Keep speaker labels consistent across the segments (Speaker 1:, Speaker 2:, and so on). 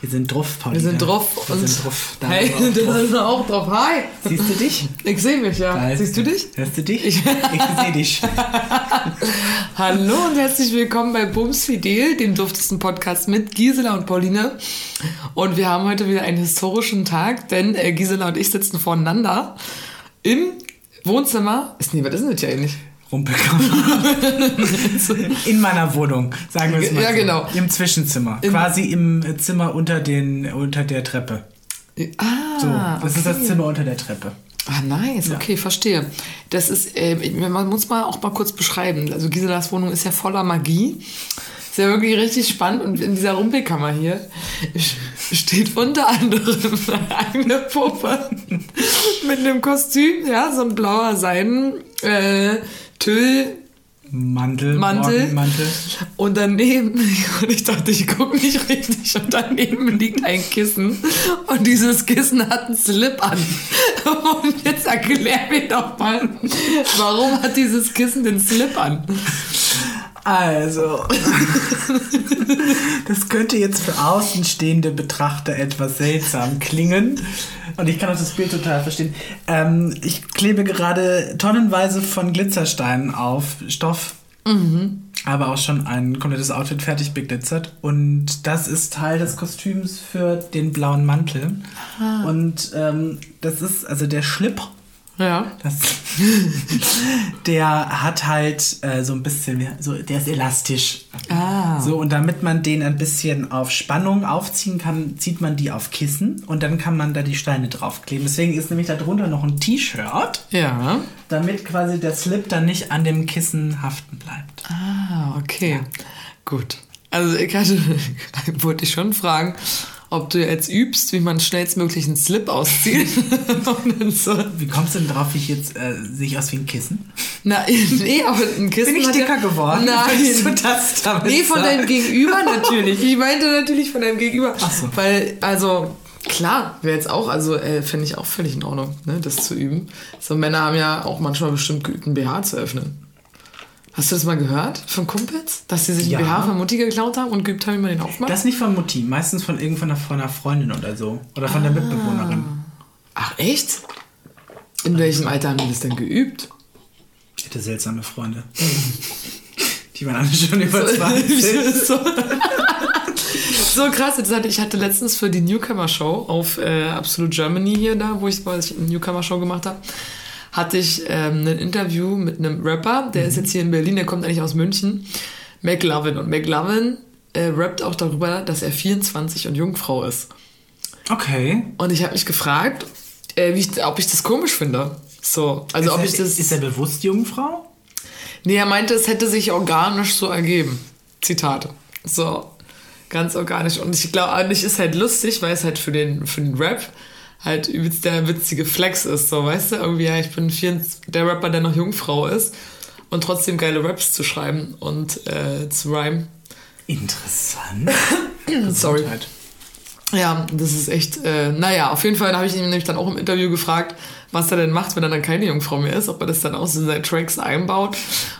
Speaker 1: Wir sind drauf,
Speaker 2: Paulina. Wir sind drauf.
Speaker 1: Wir sind drauf.
Speaker 2: Da hey, du bist auch drauf. Hi.
Speaker 1: Siehst du dich?
Speaker 2: Ich sehe mich, ja. Siehst du dich?
Speaker 1: Hörst du dich? Ich, ich sehe dich.
Speaker 2: Hallo und herzlich willkommen bei Bums Fidel, dem duftesten Podcast mit Gisela und Pauline. Und wir haben heute wieder einen historischen Tag, denn äh, Gisela und ich sitzen voneinander im Wohnzimmer. Ist, nee, was ist denn das ja eigentlich?
Speaker 1: Rumpelkammer. in meiner Wohnung, sagen wir es mal.
Speaker 2: Ja,
Speaker 1: so.
Speaker 2: genau.
Speaker 1: Im Zwischenzimmer. Im quasi im Zimmer unter, den, unter der Treppe.
Speaker 2: Ah,
Speaker 1: so, das okay. ist das Zimmer unter der Treppe.
Speaker 2: Ah, nice, ja. okay, verstehe. Das ist, äh, man muss mal auch mal kurz beschreiben. Also Giselas Wohnung ist ja voller Magie. Ist ja wirklich richtig spannend und in dieser Rumpelkammer hier steht unter anderem eine Puppe mit einem Kostüm, ja, so ein blauer Seiden, äh, Tüll,
Speaker 1: Mantel,
Speaker 2: Mantel. Mantel. Und daneben, und ich dachte, ich gucke nicht richtig, und daneben liegt ein Kissen. Und dieses Kissen hat einen Slip an. Und jetzt erklär mir doch mal, warum hat dieses Kissen den Slip an?
Speaker 1: Also, das könnte jetzt für außenstehende Betrachter etwas seltsam klingen. Und ich kann auch das Bild total verstehen. Ähm, ich klebe gerade tonnenweise von Glitzersteinen auf Stoff. Mhm. Aber auch schon ein komplettes Outfit fertig beglitzert. Und das ist Teil des Kostüms für den blauen Mantel. Ah. Und ähm, das ist, also der Schlipper
Speaker 2: ja.
Speaker 1: Das, der hat halt äh, so ein bisschen, so, der ist elastisch.
Speaker 2: Ah.
Speaker 1: So, und damit man den ein bisschen auf Spannung aufziehen kann, zieht man die auf Kissen und dann kann man da die Steine draufkleben. Deswegen ist nämlich da drunter noch ein T-Shirt.
Speaker 2: Ja.
Speaker 1: Damit quasi der Slip dann nicht an dem Kissen haften bleibt.
Speaker 2: Ah, okay. Ja. Gut. Also ich hatte, wollte ich schon fragen, ob du jetzt übst, wie man schnellstmöglich einen Slip auszieht.
Speaker 1: so. Wie kommst du denn drauf, wie ich jetzt äh, sehe ich aus wie ein Kissen?
Speaker 2: Na, nee, aber ein Kissen.
Speaker 1: Bin ich dicker ja, geworden?
Speaker 2: Nein. du das damit nee, von deinem Gegenüber natürlich. Ich meinte natürlich von deinem Gegenüber.
Speaker 1: Ach so.
Speaker 2: Weil, also, Klar, wäre jetzt auch, also äh, finde ich auch völlig in Ordnung, ne, das zu üben. So Männer haben ja auch manchmal bestimmt geübt, einen BH zu öffnen. Hast du das mal gehört von Kumpels? Dass sie sich ja. einen BH von Mutti geklaut haben und geübt haben, wie man den aufmacht?
Speaker 1: Das nicht von Mutti, meistens von irgendeiner von einer Freundin oder so. Oder von ah. der Mitbewohnerin.
Speaker 2: Ach echt? In welchem Alter haben die das denn geübt?
Speaker 1: Ich hatte seltsame Freunde. die waren alle schon über 20.
Speaker 2: so, so krass. Ich hatte letztens für die Newcomer Show auf äh, Absolute Germany hier da, wo ich, ich eine Newcomer Show gemacht habe hatte ich ähm, ein Interview mit einem Rapper, der mhm. ist jetzt hier in Berlin, der kommt eigentlich aus München, McLovin. Und McLovin äh, rappt auch darüber, dass er 24 und Jungfrau ist.
Speaker 1: Okay.
Speaker 2: Und ich habe mich gefragt, äh, ich, ob ich das komisch finde. So, also
Speaker 1: ist
Speaker 2: ob
Speaker 1: er,
Speaker 2: ich das.
Speaker 1: Ist er bewusst Jungfrau?
Speaker 2: Nee, er meinte, es hätte sich organisch so ergeben. Zitate. So, ganz organisch. Und ich glaube, eigentlich ist halt lustig, weil es halt für den, für den Rap halt übelst der witzige Flex ist. So, weißt du, irgendwie, ja, ich bin 24, der Rapper, der noch Jungfrau ist und trotzdem geile Raps zu schreiben und äh, zu rhymen.
Speaker 1: Interessant.
Speaker 2: Sorry. Ja, das ist echt, äh, naja, auf jeden Fall habe ich ihn nämlich dann auch im Interview gefragt, was er denn macht, wenn er dann keine Jungfrau mehr ist, ob er das dann auch so in seine Tracks einbaut.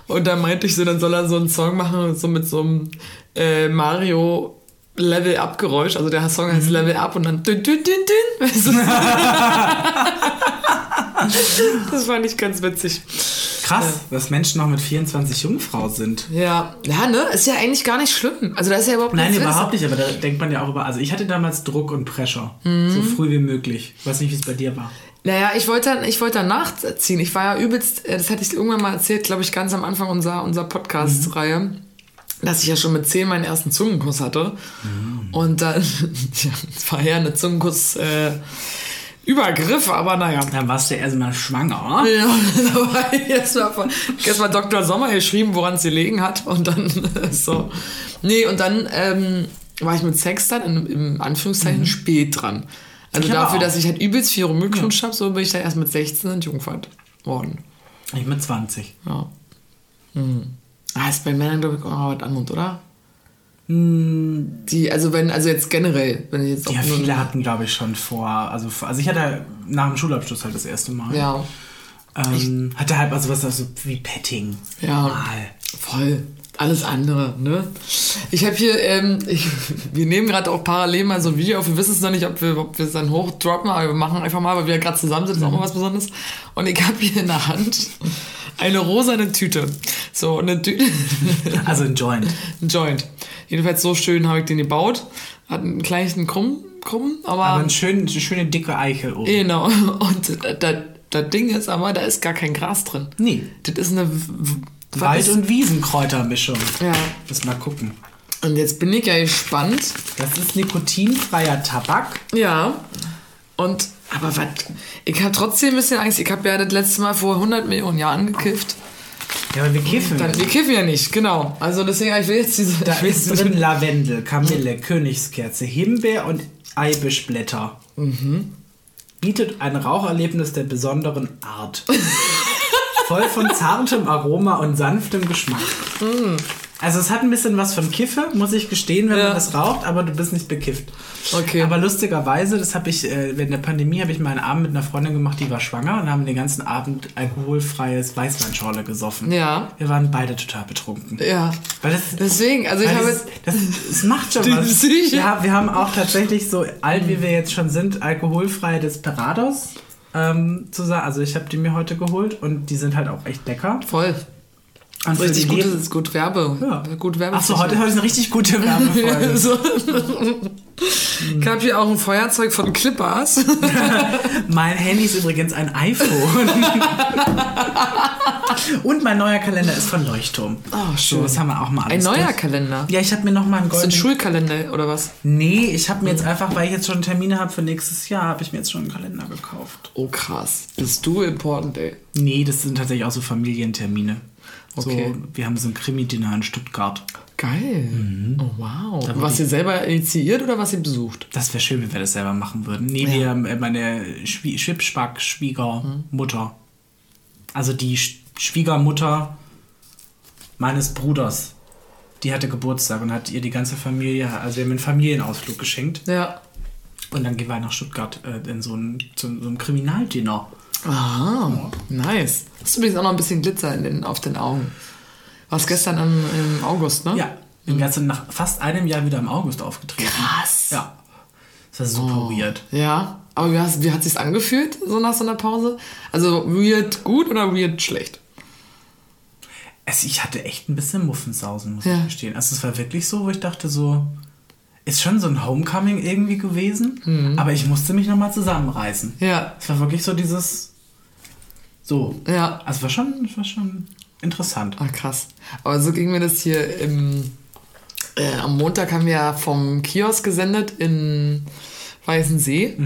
Speaker 2: Und dann meinte ich so, dann soll er so einen Song machen, so mit so einem äh, Mario Level Up Geräusch. Also der Song heißt mhm. Level Up und dann dün, dün, dün, dün. das fand ich ganz witzig.
Speaker 1: Krass, ja. dass Menschen noch mit 24 Jungfrau sind.
Speaker 2: Ja, ja, ne? Ist ja eigentlich gar nicht schlimm. Also da ist ja überhaupt
Speaker 1: Nein, überhaupt nicht, aber da denkt man ja auch über. Also ich hatte damals Druck und Pressure. Mhm. So früh wie möglich. Ich weiß nicht, wie es bei dir war.
Speaker 2: Naja, ich wollte, ich wollte nachziehen. Ich war ja übelst, äh, das hatte ich irgendwann mal erzählt, glaube ich, ganz am Anfang unserer, unserer Podcast-Reihe. Mhm dass ich ja schon mit zehn meinen ersten Zungenkuss hatte. Mhm. Und dann, ja, es war ja eine Zungenkuss. Äh, Übergriff, aber naja.
Speaker 1: Dann warst du erstmal schwanger.
Speaker 2: Ja, da war ich erstmal erst Dr. Sommer geschrieben, woran es gelegen hat. Und dann so. Nee, und dann ähm, war ich mit Sex dann in, im Anführungszeichen mhm. spät dran. Also ich dafür, dass ich halt übelst viel rumgeknutscht ja. habe, so bin ich dann erst mit 16 entjungfert worden.
Speaker 1: Ich mit 20.
Speaker 2: Ja. Mhm. Ah, ist bei Männern, glaube ich, auch was anderes, oder?
Speaker 1: Hm.
Speaker 2: Die, also wenn, also jetzt generell, wenn ich jetzt
Speaker 1: Ja, viele hatten, glaube ich, schon vor, also, also ich hatte nach dem Schulabschluss halt das erste Mal.
Speaker 2: Ja.
Speaker 1: Ähm, hatte halt also was also wie Petting.
Speaker 2: Ja. Mal. Voll. Alles andere, ne? Ich habe hier, ähm, ich, wir nehmen gerade auch parallel mal so ein Video auf. Wir wissen es noch nicht, ob wir, ob wir es dann hochdroppen, aber wir machen einfach mal, weil wir gerade zusammen sind, ist auch mal was Besonderes. Und ich habe hier in der Hand eine rosane Tüte. So, eine Tüte.
Speaker 1: Also ein Joint.
Speaker 2: ein Joint. Jedenfalls so schön habe ich den gebaut. Hat einen kleinen Krumm, Krumm aber.
Speaker 1: Aber eine schöne dicke Eichel oben.
Speaker 2: genau. Und das, das Ding ist aber, da ist gar kein Gras drin.
Speaker 1: Nee.
Speaker 2: Das ist eine.
Speaker 1: Wald- und Wiesenkräutermischung.
Speaker 2: Ja.
Speaker 1: Lass mal gucken.
Speaker 2: Und jetzt bin ich ja gespannt.
Speaker 1: Das ist nikotinfreier Tabak.
Speaker 2: Ja. Und, aber was? Ich habe trotzdem ein bisschen Angst. Ich habe ja das letzte Mal vor 100 Millionen Jahren gekifft.
Speaker 1: Ja, aber wir kiffen.
Speaker 2: Dann, wir kiffen ja nicht, genau. Also deswegen, ich will jetzt diese.
Speaker 1: da ist drin Lavendel, Kamille, Königskerze, Himbeer und Eibischblätter.
Speaker 2: Mhm.
Speaker 1: Bietet ein Raucherlebnis der besonderen Art. Voll von zartem Aroma und sanftem Geschmack. Also es hat ein bisschen was von Kiffe, muss ich gestehen, wenn
Speaker 2: Ja.
Speaker 1: man das raucht, aber du bist nicht bekifft.
Speaker 2: Okay.
Speaker 1: Aber lustigerweise, das habe ich, äh, während der Pandemie habe ich mal einen Abend mit einer Freundin gemacht, die war schwanger und haben den ganzen Abend alkoholfreies Weißweinschorle gesoffen.
Speaker 2: Ja.
Speaker 1: Wir waren beide total betrunken.
Speaker 2: Ja.
Speaker 1: Weil das,
Speaker 2: Deswegen, also ich habe jetzt.
Speaker 1: das, das macht schon was. Haben, wir haben auch tatsächlich so alt wie wir jetzt schon sind, alkoholfreie Desperados ähm, zusammen. Also ich habe die mir heute geholt und die sind halt auch echt lecker.
Speaker 2: Voll.
Speaker 1: Und für
Speaker 2: Richtig
Speaker 1: die
Speaker 2: gut,
Speaker 1: Leben-
Speaker 2: ist gut Werbe.
Speaker 1: Ja.
Speaker 2: Gut Werbe.
Speaker 1: Achso, heute, heute ist eine richtig gute Werbefolge.
Speaker 2: so. Ich habe hier auch ein Feuerzeug von Clippers.
Speaker 1: mein Handy ist übrigens ein iPhone. und mein neuer Kalender ist von Leuchtturm.
Speaker 2: Oh, schön.
Speaker 1: So, das haben wir auch mal
Speaker 2: Ein
Speaker 1: alles
Speaker 2: neuer
Speaker 1: durch.
Speaker 2: Kalender.
Speaker 1: Ja, ich habe mir noch mal einen
Speaker 2: Das ist ein
Speaker 1: goldenen...
Speaker 2: Schulkalender oder was?
Speaker 1: Nee, ich habe mir jetzt einfach, weil ich jetzt schon Termine habe für nächstes Jahr, habe ich mir jetzt schon einen Kalender gekauft.
Speaker 2: Oh krass. Bist du important, ey.
Speaker 1: Nee, das sind tatsächlich auch so Familientermine.
Speaker 2: Okay.
Speaker 1: So, wir haben so ein Krimi-Dinner in Stuttgart.
Speaker 2: Geil. Oh wow. was ihr selber initiiert oder was ihr besucht?
Speaker 1: Das wäre schön, wenn wir das selber machen würden. Nee, wir haben äh, meine Schwie Schwibspack Schwiegermutter. Also die Sch Schwiegermutter meines Bruders. Die hatte Geburtstag und hat ihr die ganze Familie, also wir haben einen Familienausflug geschenkt.
Speaker 2: Ja.
Speaker 1: Und dann gehen wir nach Stuttgart äh, in so ein, zu so einem Kriminaldinner.
Speaker 2: Ah, nice. Hast du übrigens auch noch ein bisschen Glitzer in den, auf den Augen. Warst gestern im, im August, ne?
Speaker 1: Ja, bin ganze nach fast einem Jahr wieder im August aufgetreten.
Speaker 2: Krass.
Speaker 1: Ja. Das war super weird.
Speaker 2: Ja. Aber wie, hast, wie hat sich's angefühlt, so nach so einer Pause? Also weird gut oder weird schlecht?
Speaker 1: Also ich hatte echt ein bisschen Muffensausen, muss
Speaker 2: Ja.
Speaker 1: ich gestehen. Also es war wirklich so, wo ich dachte so, ist schon so ein Homecoming irgendwie gewesen, aber ich musste mich nochmal zusammenreißen.
Speaker 2: Ja.
Speaker 1: Es war wirklich so dieses, so.
Speaker 2: Ja.
Speaker 1: Also war schon, war schon interessant.
Speaker 2: Ah, krass. Aber so ging mir das hier im, äh, am Montag haben wir ja vom Kiosk gesendet in Weißensee.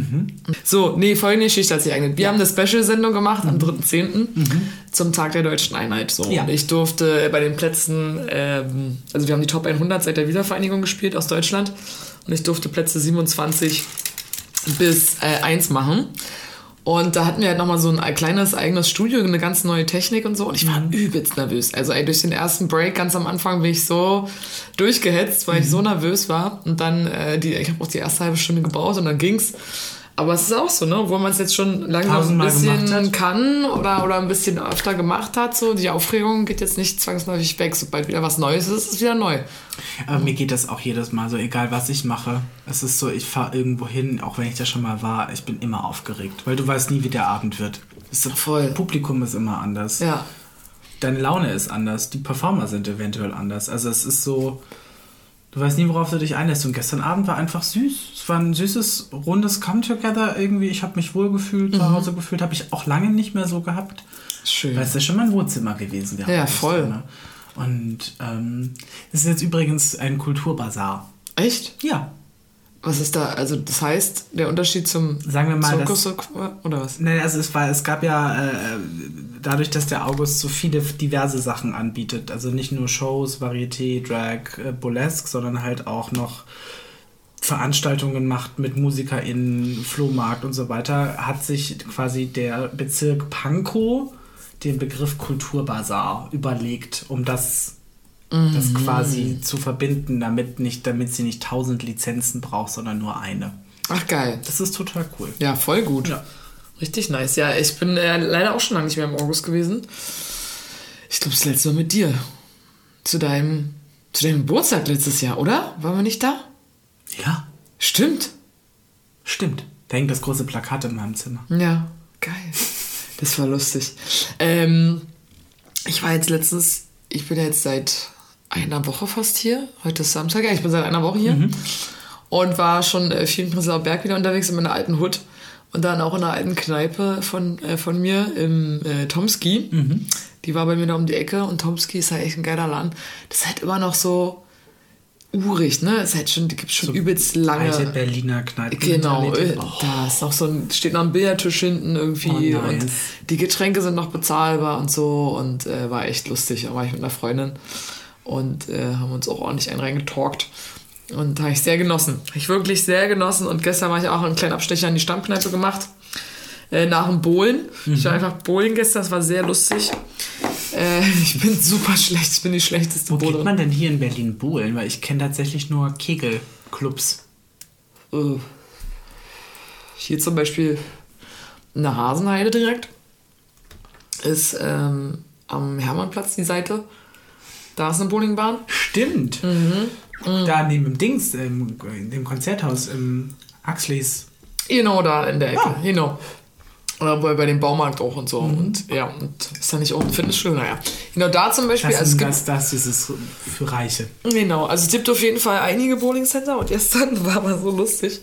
Speaker 2: So, nee, folgende Geschichte hat sich eigentlich. Wir haben eine Special-Sendung gemacht am 3.10. zum Tag der Deutschen Einheit. So.
Speaker 1: Ja.
Speaker 2: Und ich durfte bei den Plätzen, ähm, also wir haben die Top 100 seit der Wiedervereinigung gespielt aus Deutschland. Und ich durfte Plätze 27 bis äh, 1 machen. Und da hatten wir halt nochmal so ein kleines eigenes Studio, eine ganz neue Technik und so. Und ich war übelst nervös. Also ey, durch den ersten Break ganz am Anfang bin ich so durchgehetzt, weil ich so nervös war. Und dann, äh, die, ich habe auch die erste halbe Stunde gebraucht und dann ging's. Aber es ist auch so, ne? Obwohl man es jetzt schon langsam ein
Speaker 1: Tausendmal gemacht
Speaker 2: bisschen kann oder, oder ein bisschen öfter gemacht hat, so die Aufregung geht jetzt nicht zwangsläufig weg. Sobald wieder was Neues ist, ist es wieder neu.
Speaker 1: Aber mir geht das auch jedes Mal so, egal was ich mache. Es ist so, ich fahre irgendwo hin, auch wenn ich da schon mal war, ich bin immer aufgeregt, weil du weißt nie, wie der Abend wird. Das ist,
Speaker 2: Voll.
Speaker 1: Publikum ist immer anders.
Speaker 2: Ja.
Speaker 1: Deine Laune ist anders, die Performer sind eventuell anders. Also es ist so, du weißt nie, worauf du dich einlässt. Und gestern Abend war einfach süß. Es war ein süßes, rundes Come-Together irgendwie. Ich habe mich wohl gefühlt, zu Hause gefühlt. Habe ich auch lange nicht mehr so gehabt.
Speaker 2: Schön.
Speaker 1: Weil es ist ja schon mein Wohnzimmer gewesen. der
Speaker 2: Ja, voll.
Speaker 1: ne? Und ähm, es ist jetzt übrigens ein Kulturbazar.
Speaker 2: Echt?
Speaker 1: Ja,
Speaker 2: Was ist da? Also das heißt, der Unterschied zum
Speaker 1: Sagen wir mal,
Speaker 2: Zirkus oder was?
Speaker 1: Nein, also es, war, es gab ja äh, dadurch, dass der August so viele diverse Sachen anbietet, also nicht nur Shows, Varieté, Drag, äh, Burlesque, sondern halt auch noch Veranstaltungen macht mit MusikerInnen, Flohmarkt und so weiter, hat sich quasi der Bezirk Pankow den Begriff Kulturbazar überlegt, um das, das quasi zu verbinden, damit, nicht, damit sie nicht tausend Lizenzen braucht, sondern nur eine.
Speaker 2: Ach geil.
Speaker 1: Das ist total cool.
Speaker 2: Ja, voll gut.
Speaker 1: Ja.
Speaker 2: Richtig nice. Ja, ich bin äh, leider auch schon lange nicht mehr im August gewesen. Ich glaube, das letzte Mal mit dir. zu deinem, zu deinem Geburtstag letztes Jahr, oder? Waren wir nicht da?
Speaker 1: Ja,
Speaker 2: Stimmt.
Speaker 1: stimmt. Da hängt das große Plakat in meinem Zimmer.
Speaker 2: Ja, geil. Das war lustig. Ähm, ich war jetzt letztens, ich bin jetzt seit einer Woche fast hier. Heute ist Samstag, ja, ich bin seit einer Woche hier. Und war schon äh, viel in Prenzlauer Berg wieder unterwegs in meiner alten Hut. Und dann auch in einer alten Kneipe von, äh, von mir im äh, Tomski. Die war bei mir da um die Ecke und Tomski ist halt echt ein geiler Laden. Das ist halt immer noch so urig, ne? Es halt schon, gibt schon übelst lange.
Speaker 1: Alte Berliner Kneipe.
Speaker 2: Genau,
Speaker 1: Oh,
Speaker 2: da ist noch so ein, steht noch ein Billardtisch hinten irgendwie
Speaker 1: Oh, nice.
Speaker 2: und die Getränke sind noch bezahlbar und so und äh, war echt lustig. Da war ich mit einer Freundin und äh, haben uns auch ordentlich einen reingetalkt und habe ich sehr genossen. Habe ich wirklich sehr genossen und gestern war ich auch einen kleinen Abstecher in die Stammkneipe gemacht. Äh, nach dem Bowlen. Ich war
Speaker 1: Mhm.
Speaker 2: einfach Bowlen gestern, das war sehr lustig. Äh, ich bin super schlecht, ich bin die schlechteste
Speaker 1: Wo geht
Speaker 2: Bowlerin.
Speaker 1: man denn hier in Berlin buhlen? Weil ich kenne tatsächlich nur Kegelclubs.
Speaker 2: Äh, hier zum Beispiel eine Hasenheide direkt. Ist ähm, am Hermannplatz die Seite. Da ist eine Bowlingbahn.
Speaker 1: Stimmt.
Speaker 2: Mhm.
Speaker 1: Da neben dem Dings, im, in dem Konzerthaus, im Axleys.
Speaker 2: Genau da in der Ecke.
Speaker 1: Ah.
Speaker 2: Genau. Oder bei, bei dem Baumarkt auch und so.
Speaker 1: Mhm.
Speaker 2: Und ja, und ist da nicht auch ein Fitnessstudio? Naja. Genau da zum Beispiel.
Speaker 1: Das,
Speaker 2: also
Speaker 1: das, das ist es für Reiche.
Speaker 2: Genau, also es gibt auf jeden Fall einige Bowlingcenter und gestern war mal so lustig.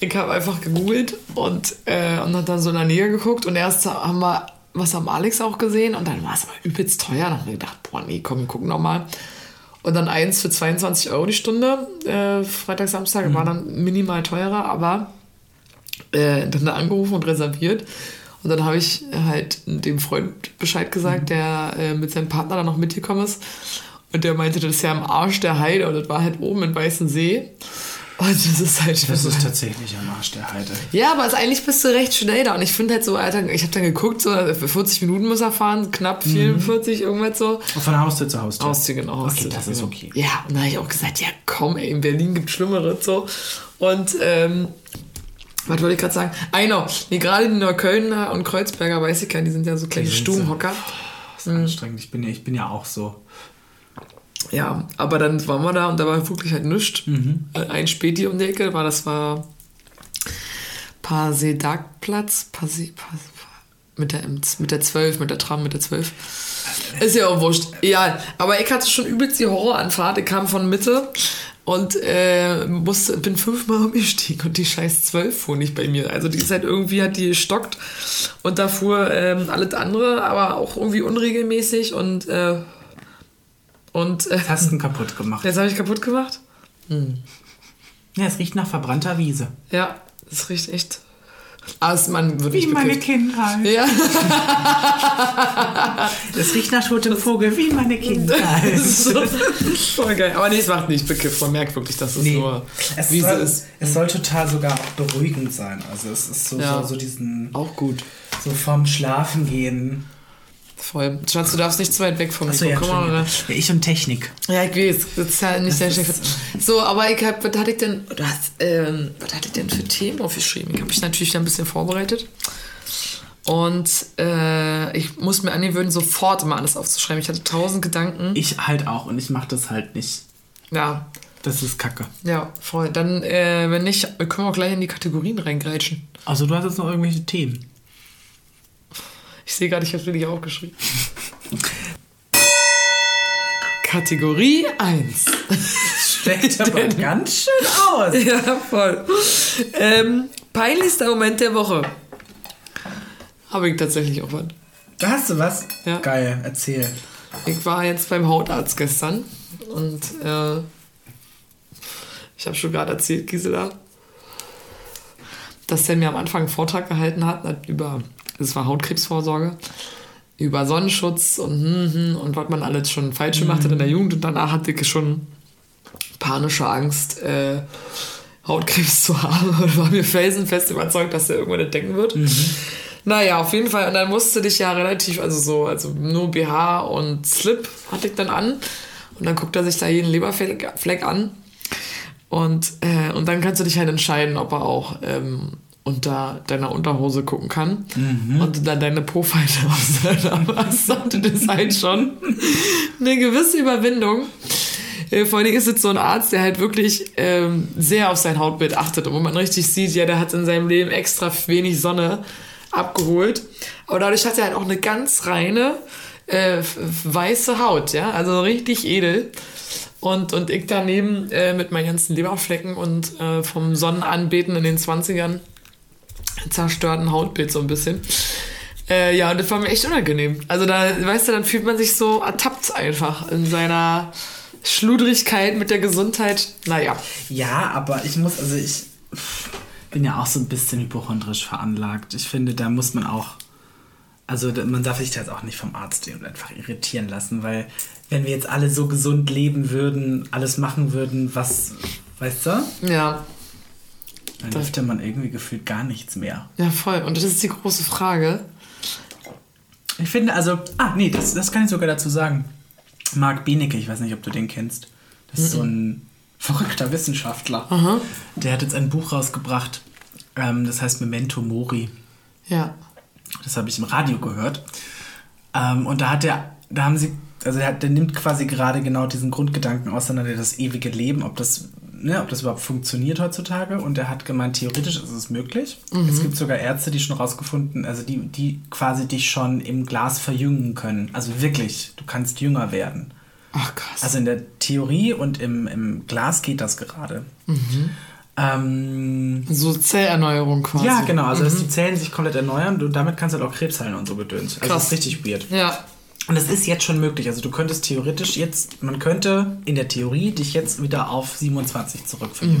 Speaker 2: Ich habe einfach gegoogelt und, äh, und hab dann so in der Nähe geguckt und erst haben wir was am Alex auch gesehen und dann war es aber übelst teuer. Dann haben wir gedacht, boah, nee, komm, wir gucken noch mal. Und dann eins für 22 Euro die Stunde, äh, Freitag, Samstag, war dann minimal teurer, aber äh, dann da angerufen und reserviert. Und dann habe ich halt dem Freund Bescheid gesagt, der äh, mit seinem Partner dann noch mitgekommen ist. Und der meinte, das ist ja am Arsch der Heide und das war halt oben in Weißensee. Und das ist halt.
Speaker 1: Das ist tatsächlich am Arsch der Heide.
Speaker 2: ja, aber also eigentlich bist du recht schnell da. Und ich finde halt so, Alter, ich habe dann geguckt, so für 40 Minuten muss er fahren, knapp 44, irgendwas so.
Speaker 1: Von Haustür zu Haustür.
Speaker 2: Haustür, genau.
Speaker 1: Okay,
Speaker 2: Haustür,
Speaker 1: das ist okay.
Speaker 2: Ja, und da habe ich auch gesagt, ja komm, ey, in Berlin gibt Schlimmeres so. Und, ähm, was wollte ich gerade sagen? Ah, genau. Nee, gerade die Neuköllner und Kreuzberger, weiß ich ja, die sind ja so kleine Stubenhocker.
Speaker 1: Das ist anstrengend. Ich bin, ja, ich bin ja auch so.
Speaker 2: Ja, aber dann waren wir da und da war wirklich halt nichts. Ein Späti um die Ecke, war das war Pasedagplatz, Pase, Pase, mit der, mit der 12, mit der Tram, mit der 12. Ist ja auch wurscht. Ja, aber ich hatte schon übelst die Horroranfahrt. Ich kam von Mitte und äh, musste, bin fünfmal umgestiegen und die scheiß 12 fuhr nicht bei mir. Also die ist halt irgendwie, hat die gestockt und da fuhr ähm, alles andere, aber auch irgendwie unregelmäßig und äh, und äh,
Speaker 1: Tasten kaputt gemacht.
Speaker 2: Jetzt habe ich kaputt gemacht?
Speaker 1: Ja, es riecht nach verbrannter Wiese.
Speaker 2: Ja, das riecht echt. Es, man wird
Speaker 1: Wie
Speaker 2: nicht
Speaker 1: meine. Kindheit.
Speaker 2: Ja,
Speaker 1: Es riecht nach totem Vogel, wie meine Kindheit.
Speaker 2: so, voll geil. Aber nee, es macht nicht bekifft. Man merkt wirklich, dass es
Speaker 1: Nee.
Speaker 2: nur
Speaker 1: Es
Speaker 2: Wiese
Speaker 1: soll,
Speaker 2: ist.
Speaker 1: es soll total sogar beruhigend sein. Also es ist so,
Speaker 2: Ja.
Speaker 1: so, so diesen,
Speaker 2: Auch gut.
Speaker 1: so vom Schlafen gehen.
Speaker 2: Voll. Schatz, du darfst nicht zu weit weg von mir
Speaker 1: Achso, ja.
Speaker 2: Komm
Speaker 1: ja, ich und Technik.
Speaker 2: Ja, ich weiß, das ist ja nicht sehr schlecht. So, aber ich hab, was hatte ich denn, hast, ähm, was hatte ich denn für Themen aufgeschrieben? Ich habe mich natürlich ein bisschen vorbereitet. Und äh, ich muss mir angewöhnen, sofort immer alles aufzuschreiben. Ich hatte tausend Gedanken.
Speaker 1: Ich halt auch und ich mache das halt nicht.
Speaker 2: Ja,
Speaker 1: Das ist kacke.
Speaker 2: ja, voll. Dann, äh, wenn nicht, können wir auch gleich in die Kategorien reingrätschen.
Speaker 1: Also du hast jetzt noch irgendwelche Themen.
Speaker 2: Ich sehe gerade, ich habe wirklich aufgeschrieben. Kategorie 1.
Speaker 1: Steckt aber ganz schön aus.
Speaker 2: Ja, voll. Ähm, peinlichster Moment der Woche. Habe ich tatsächlich auch was.
Speaker 1: Da hast du was?
Speaker 2: Ja.
Speaker 1: Geil, erzähl.
Speaker 2: Ich war jetzt beim Hautarzt gestern und äh, ich habe schon gerade erzählt, Gisela, dass der mir am Anfang einen Vortrag gehalten hat über, das war Hautkrebsvorsorge, über Sonnenschutz und, hm, hm, und was man alles schon falsch gemacht hat in der Jugend und danach hatte ich schon panische Angst, äh, Hautkrebs zu haben und war mir felsenfest überzeugt, dass er irgendwann entdecken wird. Naja, auf jeden Fall. Und dann musste dich ja relativ, also so, also nur BH und Slip hatte ich dann an. Und dann guckt er sich da jeden Leberfleck Fleck an. Und, äh, und dann kannst du dich halt entscheiden, ob er auch ähm, unter deiner Unterhose gucken kann und du dann deine auseinander hast. Und das halt schon eine gewisse Überwindung. Äh, Vor allen Dingen ist es so ein Arzt, der halt wirklich ähm, sehr auf sein Hautbild achtet und wo man richtig sieht, ja, der hat in seinem Leben extra wenig Sonne abgeholt. Aber dadurch hat er halt auch eine ganz reine äh, weiße Haut, ja, also richtig edel. Und, und ich daneben äh, mit meinen ganzen Leberflecken und äh, vom Sonnenanbeten in den 20ern zerstörten Hautbild so ein bisschen. Äh, ja, und das war mir echt unangenehm. Also da, weißt du, dann fühlt man sich so ertappt einfach in seiner Schludrigkeit mit der Gesundheit. Naja.
Speaker 1: Ja, aber ich muss, also ich bin ja auch so ein bisschen hypochondrisch veranlagt. Ich finde, da muss man auch, also man darf sich da jetzt auch nicht vom Arzt und einfach irritieren lassen, weil wenn wir jetzt alle so gesund leben würden, alles machen würden, was, weißt du,
Speaker 2: Ja,
Speaker 1: dann dürfte man irgendwie gefühlt gar nichts mehr.
Speaker 2: ja, voll. Und das ist die große Frage.
Speaker 1: Ich finde, also, ah, nee, das, das kann ich sogar dazu sagen. Marc Benecke, ich weiß nicht, ob du den kennst. Das ist so ein verrückter Wissenschaftler. Der hat jetzt ein Buch rausgebracht, ähm, das heißt Memento Mori.
Speaker 2: Ja.
Speaker 1: Das habe ich im Radio gehört. Ähm, und da hat er, da haben sie, also der, hat, der nimmt quasi gerade genau diesen Grundgedanken auseinander, das ewige Leben, ob das, ne, ob das überhaupt funktioniert heutzutage. Und er hat gemeint, theoretisch ist es möglich. Es gibt sogar Ärzte, die schon rausgefunden, also die, die quasi dich schon im Glas verjüngen können. Also wirklich, du kannst jünger werden.
Speaker 2: Ach krass.
Speaker 1: Also in der Theorie und im, im Glas geht das gerade. Ähm,
Speaker 2: so Zellerneuerung quasi.
Speaker 1: ja, genau. Also, dass die Zellen sich komplett erneuern und damit kannst du halt auch Krebs heilen und so gedöns. Also, das ist richtig weird.
Speaker 2: Ja.
Speaker 1: Und das ist jetzt schon möglich. Also, du könntest theoretisch jetzt, man könnte in der Theorie dich jetzt wieder auf 27 zurückverjüngen.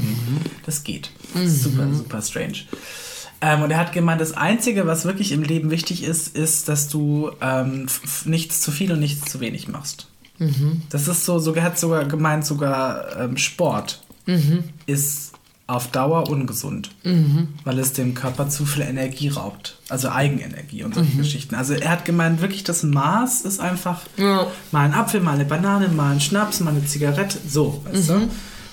Speaker 1: Das geht. Das ist super, super strange. Ähm, und er hat gemeint, das Einzige, was wirklich im Leben wichtig ist, ist, dass du ähm, nichts zu viel und nichts zu wenig machst. Das ist so, sogar hat sogar gemeint, sogar ähm, Sport ist auf Dauer ungesund, weil es dem Körper zu viel Energie raubt. Also Eigenenergie und solche Geschichten. Also er hat gemeint, wirklich das Maß ist einfach
Speaker 2: Ja.
Speaker 1: mal ein Apfel, mal eine Banane, mal ein Schnaps, mal eine Zigarette, so, weißt du?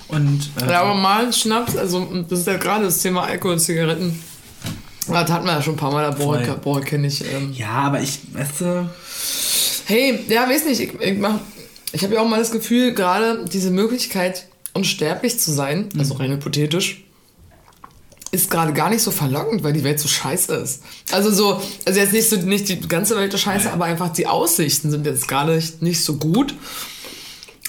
Speaker 1: Und äh,
Speaker 2: Ja, aber mal ein Schnaps, also das ist ja gerade das Thema Alkohol und Zigaretten. Das hatten wir ja schon ein paar Mal, da ich kenne ich. Ähm.
Speaker 1: ja, aber ich, weißt du,
Speaker 2: Hey, ja, weiß nicht, ich, ich, mach- ich habe ja auch mal das Gefühl, gerade diese Möglichkeit, unsterblich zu sein, also rein hypothetisch, ist gerade gar nicht so verlockend, weil die Welt so scheiße ist. Also so, also jetzt nicht so nicht die ganze Welt ist scheiße, aber einfach die Aussichten sind jetzt gerade nicht, nicht so gut.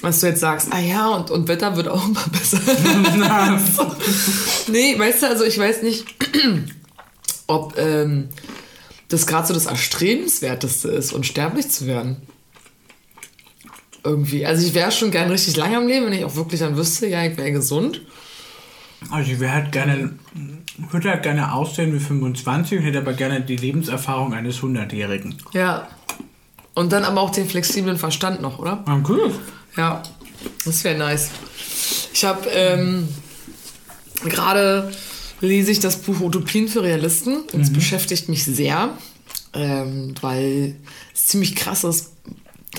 Speaker 2: Dass du jetzt sagst, ah ja, und, und Wetter wird auch immer besser. nee, weißt du, also ich weiß nicht, ob ähm, das gerade so das Erstrebenswerteste ist, unsterblich zu werden. Irgendwie. Also ich wäre schon gern richtig lange am Leben, wenn ich auch wirklich dann wüsste, ja, ich wäre gesund.
Speaker 1: also ich wäre halt gerne, würde halt gerne aussehen wie 25 und hätte aber gerne die Lebenserfahrung eines 100-Jährigen.
Speaker 2: Ja. Und dann aber auch den flexiblen Verstand noch, oder?
Speaker 1: Ah, cool.
Speaker 2: Ja, das wäre nice. Ich habe ähm, gerade lese ich das Buch Utopien für Realisten. Und es beschäftigt mich sehr, ähm, weil es ziemlich krass ist,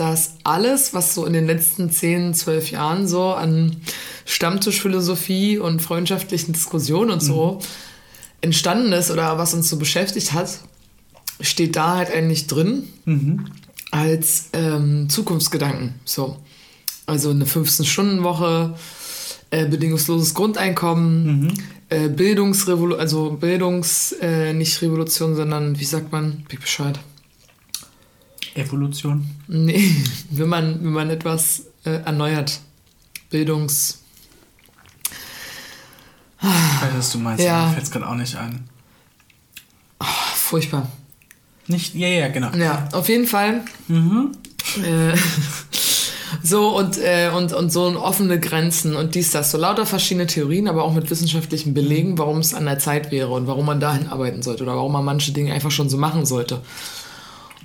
Speaker 2: dass alles, was so in den letzten 10, 12 Jahren so an Stammtischphilosophie und freundschaftlichen Diskussionen und so entstanden ist oder was uns so beschäftigt hat, steht da halt eigentlich drin als ähm, Zukunftsgedanken. So. Also eine 15-Stunden-Woche, äh, bedingungsloses Grundeinkommen, äh, Bildungsrevolution, also Bildungs, äh, nicht Revolution, sondern wie sagt man, ich Bescheid.
Speaker 1: Evolution.
Speaker 2: Nee, wenn man, wenn man etwas äh, erneuert. Bildungs.
Speaker 1: Ich weiß, was du meinst,
Speaker 2: Ja.
Speaker 1: mir fällt es gerade auch nicht ein.
Speaker 2: Furchtbar.
Speaker 1: Nicht, ja, ja, genau.
Speaker 2: Ja, auf jeden Fall. Äh, so und, äh, und, und so offene Grenzen und dies, das. So lauter verschiedene Theorien, aber auch mit wissenschaftlichen Belegen, warum es an der Zeit wäre und warum man dahin arbeiten sollte oder warum man manche Dinge einfach schon so machen sollte.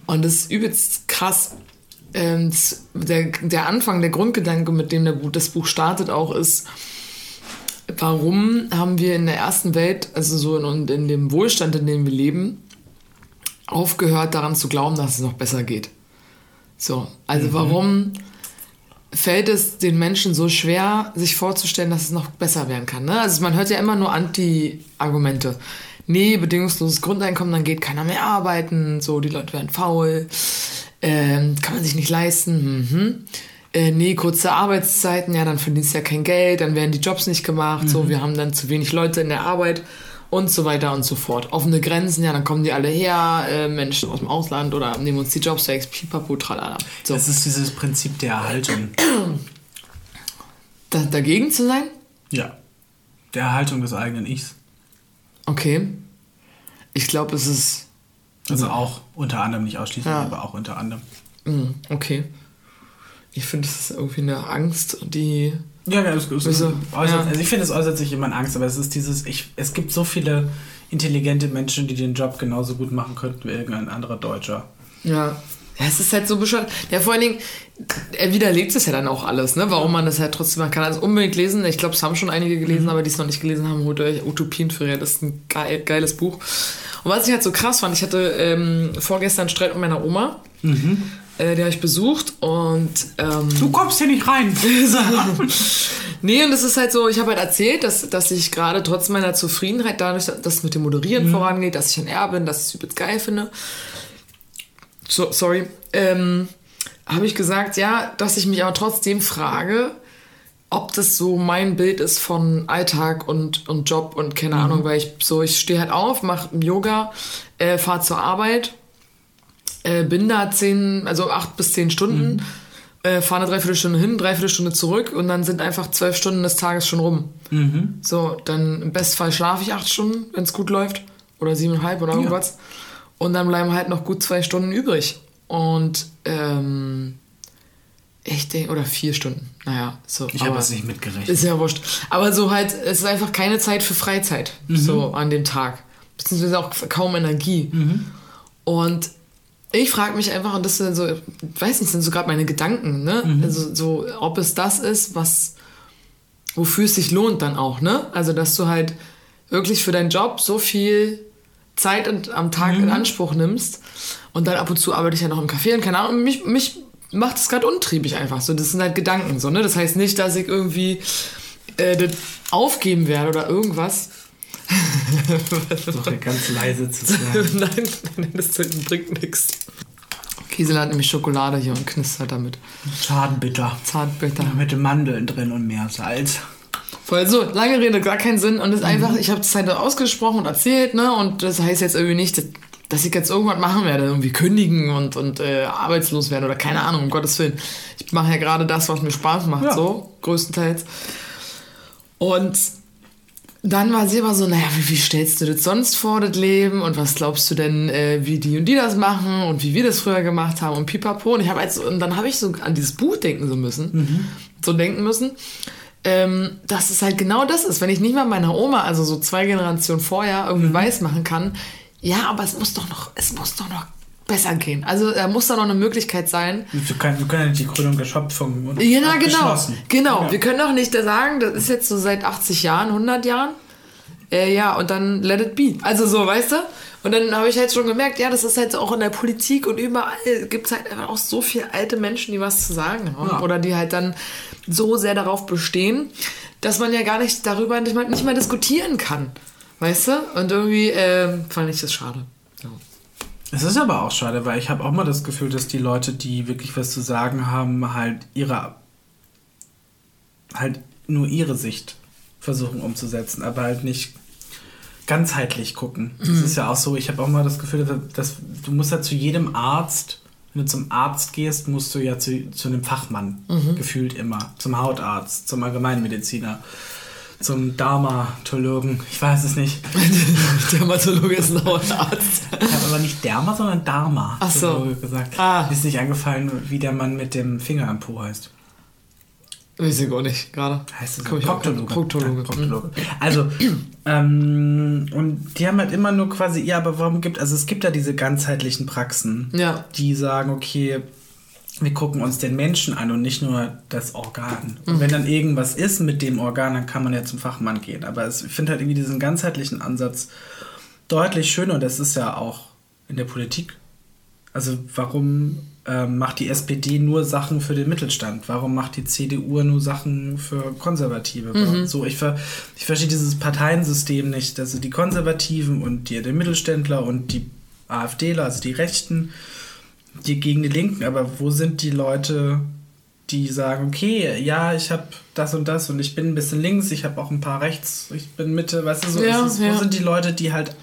Speaker 2: Und das ist übelst krass. Ähm, das- der, der Anfang, der Grundgedanke, mit dem der, das Buch startet, auch ist, warum haben wir in der ersten Welt, also so in, in dem Wohlstand, in dem wir leben, aufgehört daran zu glauben, dass es noch besser geht. So, also warum fällt es den Menschen so schwer, sich vorzustellen, dass es noch besser werden kann? Ne? Also man hört ja immer nur Anti-Argumente. Nee, bedingungsloses Grundeinkommen, dann geht keiner mehr arbeiten, so, die Leute werden faul, ähm, kann man sich nicht leisten, mhm. Äh, nee, kurze Arbeitszeiten, ja, dann verdienst du ja kein Geld, dann werden die Jobs nicht gemacht, mhm. so, wir haben dann zu wenig Leute in der Arbeit und so weiter und so fort. Offene Grenzen, ja, dann kommen die alle her, äh, Menschen aus dem Ausland oder nehmen uns die Jobs weg, pipapo, tralala.
Speaker 1: So. Das ist dieses Prinzip der Erhaltung.
Speaker 2: Da, dagegen zu sein?
Speaker 1: Ja. Der Erhaltung des eigenen Ichs.
Speaker 2: Okay. Ich glaube, es ist.
Speaker 1: Also auch unter anderem, nicht ausschließlich, ja. aber auch unter anderem.
Speaker 2: Mm, okay. Ich finde, es ist irgendwie eine Angst, die ja, ja, es,
Speaker 1: es, äußert, ja. Also ich finde, es äußert sich immer in Angst, aber es ist dieses, ich, es gibt so viele intelligente Menschen, die den Job genauso gut machen könnten wie irgendein anderer Deutscher.
Speaker 2: Ja. Ja, es ist halt so bescheuert. Ja, vor allen Dingen, er widerlegt es ja dann auch alles, ne? Warum man das halt trotzdem, man kann also unbedingt lesen. Ich glaube, es haben schon einige gelesen, mhm. aber die es noch nicht gelesen haben, holt euch Utopien für Das ist ein geil, geiles Buch. Und was ich halt so krass fand, ich hatte ähm, vorgestern Streit mit meiner Oma. Mhm. Äh, die habe ich besucht und. Ähm,
Speaker 1: du kommst hier nicht rein!
Speaker 2: nee, und es ist halt so, ich habe halt erzählt, dass, dass ich gerade trotz meiner Zufriedenheit dadurch, dass es mit dem Moderieren mhm. vorangeht, dass ich ein Erbe bin, dass ich es übelst geil finde. So, sorry. Ähm, habe ich gesagt, ja, dass ich mich aber trotzdem frage, ob das so mein Bild ist von Alltag und, und Job und keine mhm. Ahnung, weil ich so, ich stehe halt auf, mache Yoga, äh, fahre zur Arbeit äh, bin da zehn, also acht bis zehn Stunden, mhm. äh, fahre eine Dreiviertelstunde hin, Dreiviertelstunde zurück und dann sind einfach zwölf Stunden des Tages schon rum. Mhm. So, dann im Bestfall schlafe ich acht Stunden, wenn es gut läuft. Oder siebeneinhalb oder irgendwas. Ja. Und dann bleiben halt noch gut zwei Stunden übrig. Und ähm, ich denke, oder vier Stunden. Naja, so.
Speaker 1: Ich habe es nicht mitgerechnet.
Speaker 2: Ist ja wurscht. Aber so halt, es ist einfach keine Zeit für Freizeit. Mhm. So an dem Tag. Beziehungsweise auch kaum Energie. Mhm. Und ich frage mich einfach, und das sind so, weiß nicht, sind so gerade meine Gedanken, ne? Mhm. Also so, ob es das ist, was, wofür es sich lohnt dann auch, ne? Also, dass du halt wirklich für deinen Job so viel Zeit am Tag mhm. in Anspruch nimmst und dann ab und zu arbeite ich ja noch im Café und keine Ahnung, mich, mich macht es gerade untriebig einfach so. Das sind halt Gedanken so, ne? Das heißt nicht, dass ich irgendwie äh, das aufgeben werde oder irgendwas.
Speaker 1: Doch ganz leise zu sein.
Speaker 2: nein, nein, das bringt nichts. Kiesel hat nämlich Schokolade hier und knistert damit.
Speaker 1: Zahnbitter.
Speaker 2: Zahnbitter.
Speaker 1: Mit Mandeln drin und mehr Salz.
Speaker 2: Voll so, lange Rede, gar keinen Sinn. Und es ist mhm. einfach, ich habe es halt ausgesprochen und erzählt, ne? Und das heißt jetzt irgendwie nicht, dass ich jetzt irgendwas machen werde, irgendwie kündigen und, und äh, arbeitslos werden oder keine Ahnung, um Gottes Willen. Ich mache ja gerade das, was mir Spaß macht, ja. so, größtenteils. Und dann war sie immer so, naja, wie, wie, stellst du das sonst vor, das Leben? Und was glaubst du denn, äh, wie die und die das machen und wie wir das früher gemacht haben und pipapo. Und, ich hab also, und dann habe ich so an dieses Buch denken so müssen, mhm. so denken müssen, ähm, dass es halt genau das ist. Wenn ich nicht mal meiner Oma, also so zwei Generationen vorher, irgendwie mhm. weiß machen kann, ja, aber es muss doch noch, es muss doch noch besser gehen. Also da muss da noch eine Möglichkeit sein.
Speaker 1: Wir können, wir können ja nicht die Krönung der Schöpfung
Speaker 2: und Ja, genau. Genau. Ja. Wir können doch nicht sagen, das ist jetzt so seit 80 Jahren, 100 Jahren. Äh, ja, und dann let it be. Also so, weißt du? Und dann habe ich halt schon gemerkt, ja, das ist halt auch in der Politik und überall gibt es halt einfach auch so viele alte Menschen, die was zu sagen haben. Ja. Oder die halt dann so sehr darauf bestehen, dass man ja gar nicht darüber nicht mal, nicht mal diskutieren kann. Weißt du? Und irgendwie äh, fand ich das schade. Ja.
Speaker 1: Es ist aber auch schade, weil ich habe auch mal das Gefühl, dass die Leute, die wirklich was zu sagen haben, halt ihre halt nur ihre Sicht versuchen umzusetzen, aber halt nicht ganzheitlich gucken. Das mhm. ist ja auch so, ich habe auch mal das Gefühl, dass, dass, du musst ja zu jedem Arzt, wenn du zum Arzt gehst, musst du ja zu, zu einem Fachmann, mhm. gefühlt immer, zum Hautarzt, zum Allgemeinmediziner zum Dermatologen. Ich weiß es nicht.
Speaker 2: Dermatologe ist ein Hautarzt.
Speaker 1: Ich habe aber nicht Derma, sondern Dharma.
Speaker 2: Ach so.
Speaker 1: gesagt. Ah. Ist nicht angefallen, wie der Mann mit dem Finger am Po heißt.
Speaker 2: Weiß ich gar nicht, gerade.
Speaker 1: Heißt es Proktologe. Proktologe. Proktologe. Also, ähm, und die haben halt immer nur quasi, ja, aber warum gibt, also es gibt da diese ganzheitlichen Praxen,
Speaker 2: ja.
Speaker 1: die sagen, okay, wir gucken uns den Menschen an und nicht nur das Organ. Und mhm. wenn dann irgendwas ist mit dem Organ, dann kann man ja zum Fachmann gehen. Aber es, ich finde halt irgendwie diesen ganzheitlichen Ansatz deutlich schöner und das ist ja auch in der Politik. Also warum ähm, macht die SPD nur Sachen für den Mittelstand? Warum macht die CDU nur Sachen für Konservative?
Speaker 2: Mhm.
Speaker 1: So, ich, ver ich verstehe dieses Parteiensystem nicht. Also die Konservativen und die, die Mittelständler und die AfDler, also die Rechten, die gegen die Linken. Aber wo sind die Leute, die sagen, okay, ja, ich habe das und das und ich bin ein bisschen links, ich habe auch ein paar rechts, ich bin Mitte, weißt du, so
Speaker 2: Ja,
Speaker 1: ist es, wo
Speaker 2: ja.
Speaker 1: sind die Leute, die halt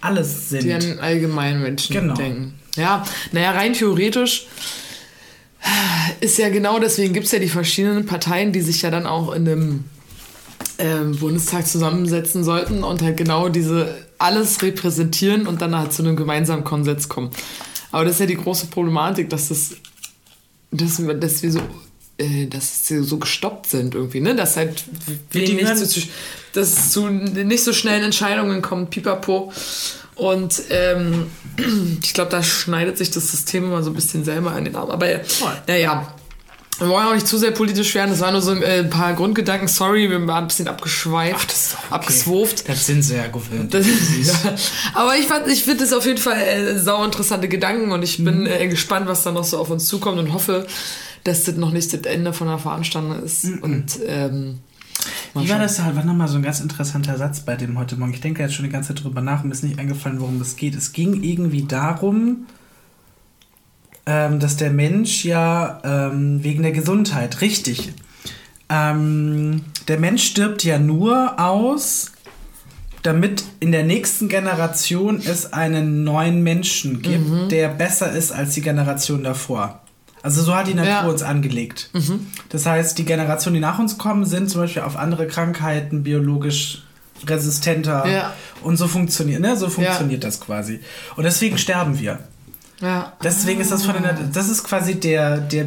Speaker 1: alles sind?
Speaker 2: die an allgemeinen Menschen
Speaker 1: Genau.
Speaker 2: denken. Ja, naja, rein theoretisch ist ja genau deswegen gibt es ja die verschiedenen Parteien, die sich ja dann auch in einem ähm, Bundestag zusammensetzen sollten und halt genau diese alles repräsentieren und dann halt zu einem gemeinsamen Konsens kommen. Aber das ist ja die große Problematik, dass das dass wir, dass wir so äh, dass sie so gestoppt sind irgendwie, ne? Dass halt
Speaker 1: Wir
Speaker 2: wenig
Speaker 1: gehören-
Speaker 2: zu, dass es zu nicht so schnellen Entscheidungen kommt, pipapo. Und ähm, ich glaube, da schneidet sich das System immer so ein bisschen selber an den Arm. Aber naja, wir wollen auch nicht zu sehr politisch werden. Das waren nur so äh, ein paar Grundgedanken. Sorry, wir waren ein bisschen abgeschweift,
Speaker 1: Ach, das okay.
Speaker 2: abgeswurft.
Speaker 1: Das sind sie ja gewöhnt.
Speaker 2: Das, ja. Aber ich, fand- ich finde es auf jeden Fall äh, sau interessante Gedanken und ich
Speaker 1: Mhm.
Speaker 2: bin äh, gespannt, was da noch so auf uns zukommt und hoffe, dass das noch nicht das Ende von der Veranstaltung ist. Und ähm, mal
Speaker 1: Wie war das halt? War nochmal so ein ganz interessanter Satz bei dem heute Morgen. Ich denke jetzt schon die ganze Zeit drüber nach und mir ist nicht eingefallen, worum es geht. Es ging irgendwie darum, ähm, dass der Mensch ja ähm, wegen der Gesundheit, richtig, ähm, der Mensch stirbt ja nur aus, damit in der nächsten Generation es einen neuen Menschen gibt, der besser ist als die Generation davor. Also so hat die Natur
Speaker 2: Ja.
Speaker 1: uns angelegt. Das heißt, die Generationen, die nach uns kommen, sind zum Beispiel auf andere Krankheiten biologisch resistenter.
Speaker 2: Ja.
Speaker 1: Und so funktioniert, ne? So funktioniert das quasi. Und deswegen sterben wir.
Speaker 2: Ja.
Speaker 1: Deswegen ist das von der, das ist quasi der, der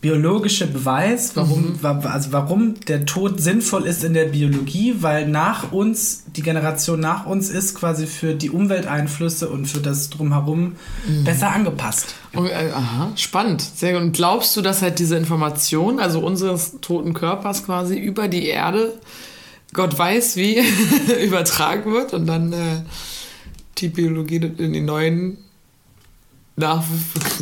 Speaker 1: biologische Beweis, warum, wa- also warum der Tod sinnvoll ist in der Biologie, weil nach uns, die Generation nach uns ist quasi für die Umwelteinflüsse und für das Drumherum besser angepasst.
Speaker 2: Und, äh, aha, spannend. Sehr gut. Und glaubst du, dass halt diese Information, also unseres toten Körpers quasi über die Erde, Gott weiß wie, übertragen wird und dann äh, die Biologie in die neuen nach,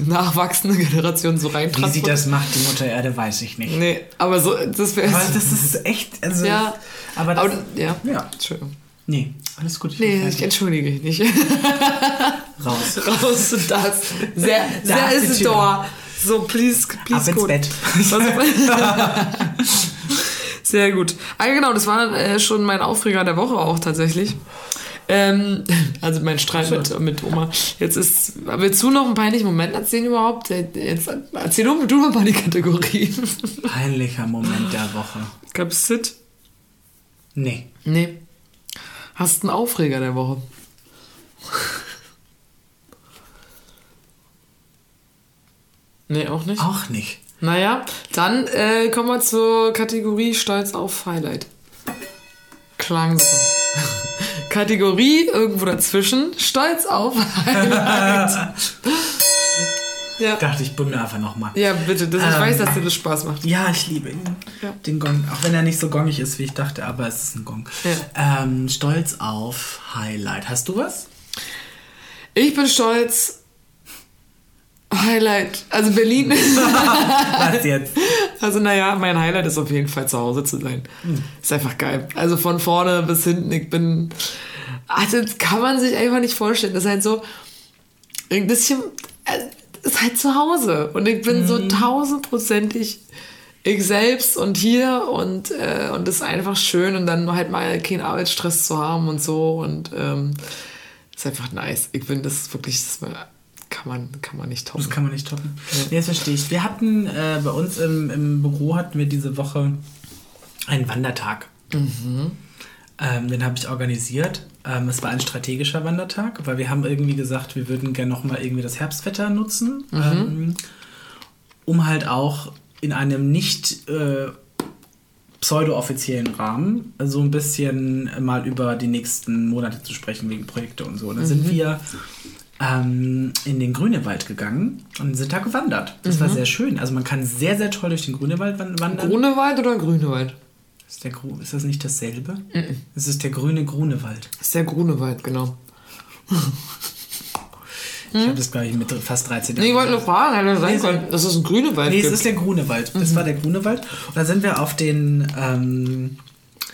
Speaker 2: nachwachsende Generationen so
Speaker 1: Wie sie das macht, die Mutter Erde, weiß ich nicht.
Speaker 2: Nee, aber so, das wäre
Speaker 1: Aber das ist echt, also,
Speaker 2: Ja,
Speaker 1: aber das,
Speaker 2: aber, ja.
Speaker 1: ja,
Speaker 2: Entschuldigung.
Speaker 1: nee, alles gut. Ich
Speaker 2: Nee, ich entschuldige mich nicht.
Speaker 1: raus.
Speaker 2: Raus und das. Sehr,
Speaker 1: Da
Speaker 2: sehr
Speaker 1: ist.
Speaker 2: Door. So, please, please
Speaker 1: Ab ins
Speaker 2: go.
Speaker 1: Bett.
Speaker 2: Sehr gut. Ah, genau, das war äh, schon mein Aufreger der Woche auch tatsächlich. Ähm, also mein Streit mit, mit Oma. Jetzt ist, willst du noch einen peinlichen Moment erzählen überhaupt? Jetzt erzähl du, du mal die Kategorie.
Speaker 1: Peinlicher Moment der Woche.
Speaker 2: Gab's Sit?
Speaker 1: Nee.
Speaker 2: Nee. Hast einen Aufreger der Woche? Nee, auch nicht.
Speaker 1: Auch nicht.
Speaker 2: Naja, dann äh, kommen wir zur Kategorie Stolz auf Highlight. Klang so. Kategorie irgendwo dazwischen. Stolz auf Highlight. ja.
Speaker 1: Dachte ich, bummel einfach nochmal.
Speaker 2: ja, bitte. Das, ich
Speaker 1: Ähm.
Speaker 2: weiß, dass dir das Spaß macht.
Speaker 1: Ja, ich liebe ihn.
Speaker 2: Ja.
Speaker 1: Den Gong. Auch wenn er nicht so gongig ist, wie ich dachte, aber es ist ein Gong. Ähm, stolz auf Highlight. Hast du was?
Speaker 2: Ich bin stolz. Highlight. Also Berlin.
Speaker 1: Was jetzt?
Speaker 2: Also naja, mein Highlight ist auf jeden Fall zu Hause zu sein. Ist einfach geil. Also von vorne bis hinten, ich bin... Also das kann man sich einfach nicht vorstellen. Das ist halt so... ein bisschen... äh, ist halt zu Hause. Und ich bin so tausendprozentig ich selbst und hier und, äh, und ist einfach schön und dann halt mal keinen Arbeitsstress zu haben und so und ähm, ist einfach nice. Ich finde, das ist wirklich, das kann man, kann man nicht toppen.
Speaker 1: Das kann man nicht toppen. Nee, das verstehe ich. Wir hatten äh, bei uns im, im Büro hatten wir diese Woche einen Wandertag. Ähm, den habe ich organisiert. Ähm, es war ein strategischer Wandertag, weil wir haben irgendwie gesagt, wir würden gerne nochmal irgendwie das Herbstwetter nutzen, ähm, um halt auch in einem nicht äh, pseudo-offiziellen Rahmen so ein bisschen mal über die nächsten Monate zu sprechen wegen Projekte und so. Und dann sind wir ähm, in den Grünewald gegangen und sind da gewandert. Das war sehr schön. Also man kann sehr, sehr toll durch den Grünewald wan- wandern.
Speaker 2: Grunewald oder Grünewald?
Speaker 1: Ist, der Gru ist das nicht dasselbe? Es ist der grüne Grunewald.
Speaker 2: Das ist der Grunewald, genau.
Speaker 1: Ich habe das, glaube ich, mit fast 13
Speaker 2: Nee, ich wollte nur fragen, hätte sein
Speaker 1: Nee, so-
Speaker 2: können, dass es einen Grünewald
Speaker 1: Nee, es
Speaker 2: gibt.
Speaker 1: ist der Grunewald. Das war der Grunewald. Und da sind wir auf den ähm,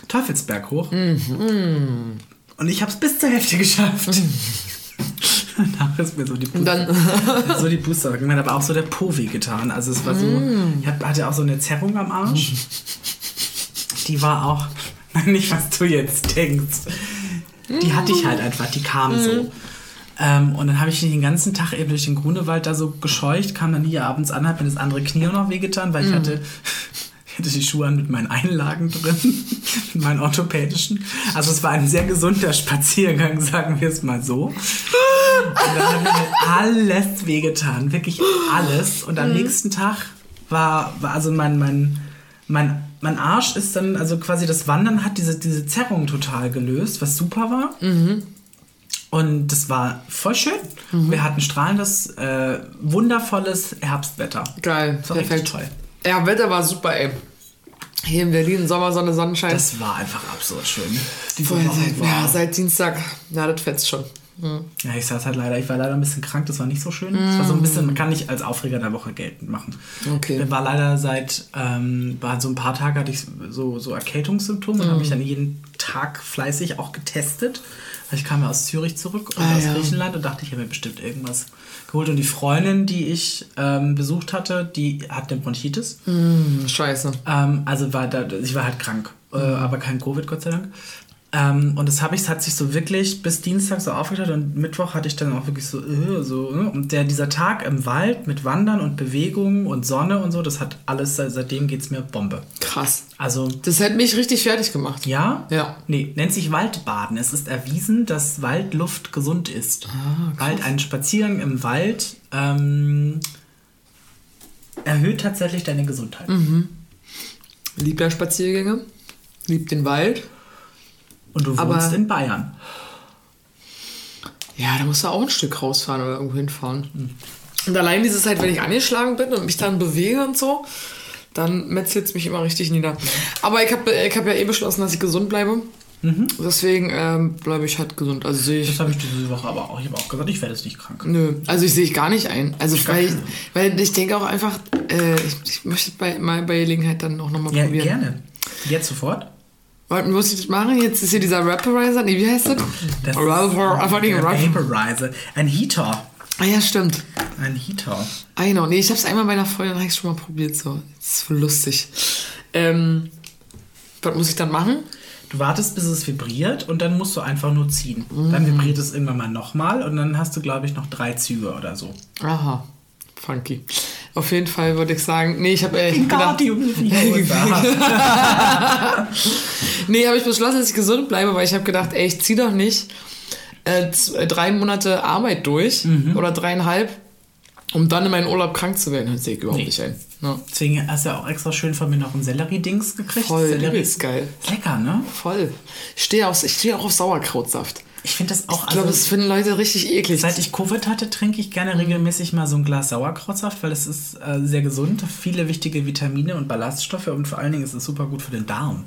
Speaker 1: Teufelsberg hoch. Und ich habe es bis zur Hälfte geschafft. Danach ist mir so die Puste,
Speaker 2: dann,
Speaker 1: so die Puste gegangen, aber auch so der Po weh getan. Also es war so, ich hab, hatte auch so eine Zerrung am Arsch. Die war auch, nicht was du jetzt denkst. Die hatte ich halt einfach, die kam so. Ähm, und dann habe ich den ganzen Tag eben durch den Grunewald da so gescheucht, kam dann hier abends an, hat mir das andere Knie auch noch wehgetan, weil ich hatte, ich hatte die Schuhe an mit meinen Einlagen drin, mit meinen orthopädischen. Also es war ein sehr gesunder Spaziergang, sagen wir es mal so. Und dann hat mir halt alles wehgetan, wirklich alles. Und am nächsten Tag war, war also mein, mein, mein, mein Arsch ist dann, also quasi das Wandern hat diese, diese Zerrung total gelöst, was super war. Und das war voll schön. Wir hatten strahlendes, äh, wundervolles Herbstwetter.
Speaker 2: geil,
Speaker 1: Das war
Speaker 2: perfekt.
Speaker 1: toll.
Speaker 2: Ja, Wetter war super, ey. Hier in Berlin, Sommer, Sonne, Sonnenschein.
Speaker 1: Das war einfach absurd schön. Die Woche
Speaker 2: seit,
Speaker 1: war-
Speaker 2: ja, seit Dienstag, ja, das fetzt schon.
Speaker 1: Ja, ich saß halt leider, ich war leider ein bisschen krank, das war nicht so schön. Das war so ein bisschen, man kann nicht als Aufreger der Woche geltend machen.
Speaker 2: Okay.
Speaker 1: Ich war leider seit, ähm, war so ein paar Tage hatte ich so, so Erkältungssymptome und habe mich dann jeden Tag fleißig auch getestet. Weil Ich kam ja aus Zürich zurück und
Speaker 2: Ah,
Speaker 1: aus
Speaker 2: ja.
Speaker 1: Griechenland und dachte, ich habe mir bestimmt irgendwas geholt. Und die Freundin, die ich ähm, besucht hatte, die hat eine Bronchitis.
Speaker 2: Hm, scheiße.
Speaker 1: Ähm, also war da, ich war halt krank, äh, aber kein Covid, Gott sei Dank. Ähm, und das habe ich, hat sich so wirklich bis Dienstag so aufgeteilt und Mittwoch hatte ich dann auch wirklich so, äh, so ne? und der, dieser Tag im Wald mit Wandern und Bewegung und Sonne und so, das hat alles, seit- seitdem geht's mir Bombe.
Speaker 2: Krass.
Speaker 1: Also,
Speaker 2: Das hätte mich richtig fertig gemacht.
Speaker 1: ja?
Speaker 2: Ja.
Speaker 1: Nee, nennt sich Waldbaden. Es ist erwiesen, dass Waldluft gesund ist. Wald, ein Spaziergang im Wald ähm, erhöht tatsächlich deine Gesundheit.
Speaker 2: Lieb ja Spaziergänge, lieb den Wald.
Speaker 1: Und du
Speaker 2: Aber-
Speaker 1: wohnst in Bayern.
Speaker 2: Ja, da musst du auch ein Stück rausfahren oder irgendwo hinfahren. Und allein dieses halt, wenn ich angeschlagen bin und mich dann bewege und so, dann metzelt es mich immer richtig nieder. Aber ich habe ich hab ja eh beschlossen, dass ich gesund bleibe. Deswegen ähm, bleibe ich halt gesund. Also ich.
Speaker 1: Das habe ich diese Woche aber auch. Ich habe auch gesagt, ich werde jetzt nicht krank.
Speaker 2: Nö, also ich sehe ich gar nicht ein. Also weil ich, weil ich denke auch einfach, äh, ich, ich möchte bei, mal bei Gelegenheit dann auch nochmal
Speaker 1: Ja,
Speaker 2: probieren.
Speaker 1: gerne. Jetzt sofort?
Speaker 2: Muss ich das machen? Jetzt ist hier dieser Raporizer. Nee, wie heißt das?
Speaker 1: Das
Speaker 2: Rapper, einfach nicht.
Speaker 1: Vaporizer. Ein Heater.
Speaker 2: Ah ja, stimmt.
Speaker 1: Ein Heater.
Speaker 2: I know. Nee, ich hab's einmal bei einer Freundin, habe ich schon mal probiert. So, das ist voll lustig. Ähm, was muss ich dann machen?
Speaker 1: Du wartest, bis es vibriert und dann musst du einfach nur ziehen.
Speaker 2: Mhm.
Speaker 1: Dann vibriert es irgendwann mal nochmal und dann hast du, glaube ich, noch drei Züge oder so.
Speaker 2: Aha, funky. Auf jeden Fall würde ich sagen, nee, ich habe äh, ich hab gedacht, nee, habe ich beschlossen, dass ich gesund bleibe, weil ich habe gedacht, ey, ich zieh doch nicht äh, äh, drei Monate Arbeit durch
Speaker 1: Mhm.
Speaker 2: oder dreieinhalb, um dann in meinen Urlaub krank zu werden. Das sehe ich überhaupt
Speaker 1: Nee.
Speaker 2: nicht ein. Ja.
Speaker 1: Deswegen hast du ja auch extra schön von mir noch ein Sellerie-Dings gekriegt.
Speaker 2: Voll,
Speaker 1: Sellerie
Speaker 2: übelst geil.
Speaker 1: ist lecker, ne?
Speaker 2: Voll. Ich stehe auf, ich stehe auch auf Sauerkrautsaft.
Speaker 1: Ich finde das auch,
Speaker 2: Ich glaube,
Speaker 1: also,
Speaker 2: das finden Leute richtig eklig.
Speaker 1: seit ich Covid hatte, trinke ich gerne regelmäßig mal so ein Glas Sauerkrautsaft, weil es ist äh, sehr gesund, viele wichtige Vitamine und Ballaststoffe und vor allen Dingen ist es super gut für den Darm.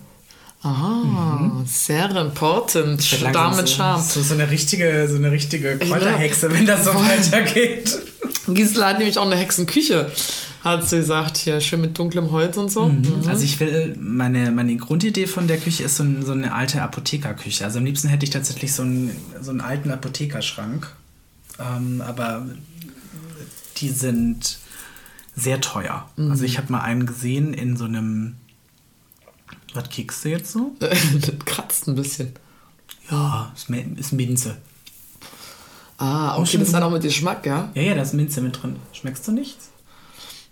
Speaker 2: Ah, sehr important. Darm mit
Speaker 1: so,
Speaker 2: Charme.
Speaker 1: So, so eine richtige, so eine richtige Kräuterhexe, wenn das so weitergeht.
Speaker 2: Gisela hat nämlich auch eine Hexenküche, hat sie gesagt. Hier schön mit dunklem Holz und so. Mhm.
Speaker 1: Also ich will, meine, meine Grundidee von der Küche ist so, ein, so eine alte Apothekerküche. Also am liebsten hätte ich tatsächlich so einen, so einen alten Apothekerschrank. Ähm, aber die sind sehr teuer. Also ich habe mal einen gesehen in so einem... Was kickst du jetzt so?
Speaker 2: das kratzt ein bisschen.
Speaker 1: Ja, ist, ist Minze.
Speaker 2: Ah, okay, das hat auch mit Geschmack, ja?
Speaker 1: Ja, ja, da ist Minze mit drin. Schmeckst du nichts?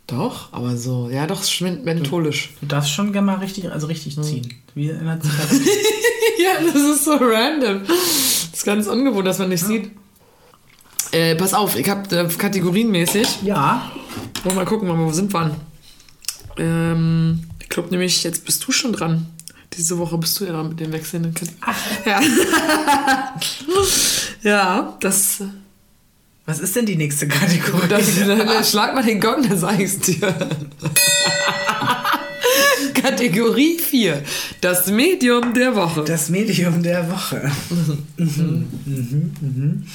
Speaker 2: Doch, aber so, ja, doch, schmeckt mentholisch.
Speaker 1: Du darfst schon gerne mal richtig, also richtig ziehen. Wie erinnert sich das?
Speaker 2: ja, das ist so random. Das ist ganz ungewohnt, dass man nicht sieht. Äh, pass auf, ich habe äh, kategorienmäßig.
Speaker 1: ja.
Speaker 2: Wollen wir mal gucken, wo sind wir? Ähm, ich glaube nämlich, jetzt bist du schon dran. Diese Woche bist du ja dran mit den wechselnden Kategorien. Ja. ja, das,
Speaker 1: Was ist denn die nächste Kategorie?
Speaker 2: das, das schlag mal den Gong, dann sag ich's dir. Kategorie 4. Das Medium der Woche.
Speaker 1: Das Medium der Woche. Mhm, mhm, mhm.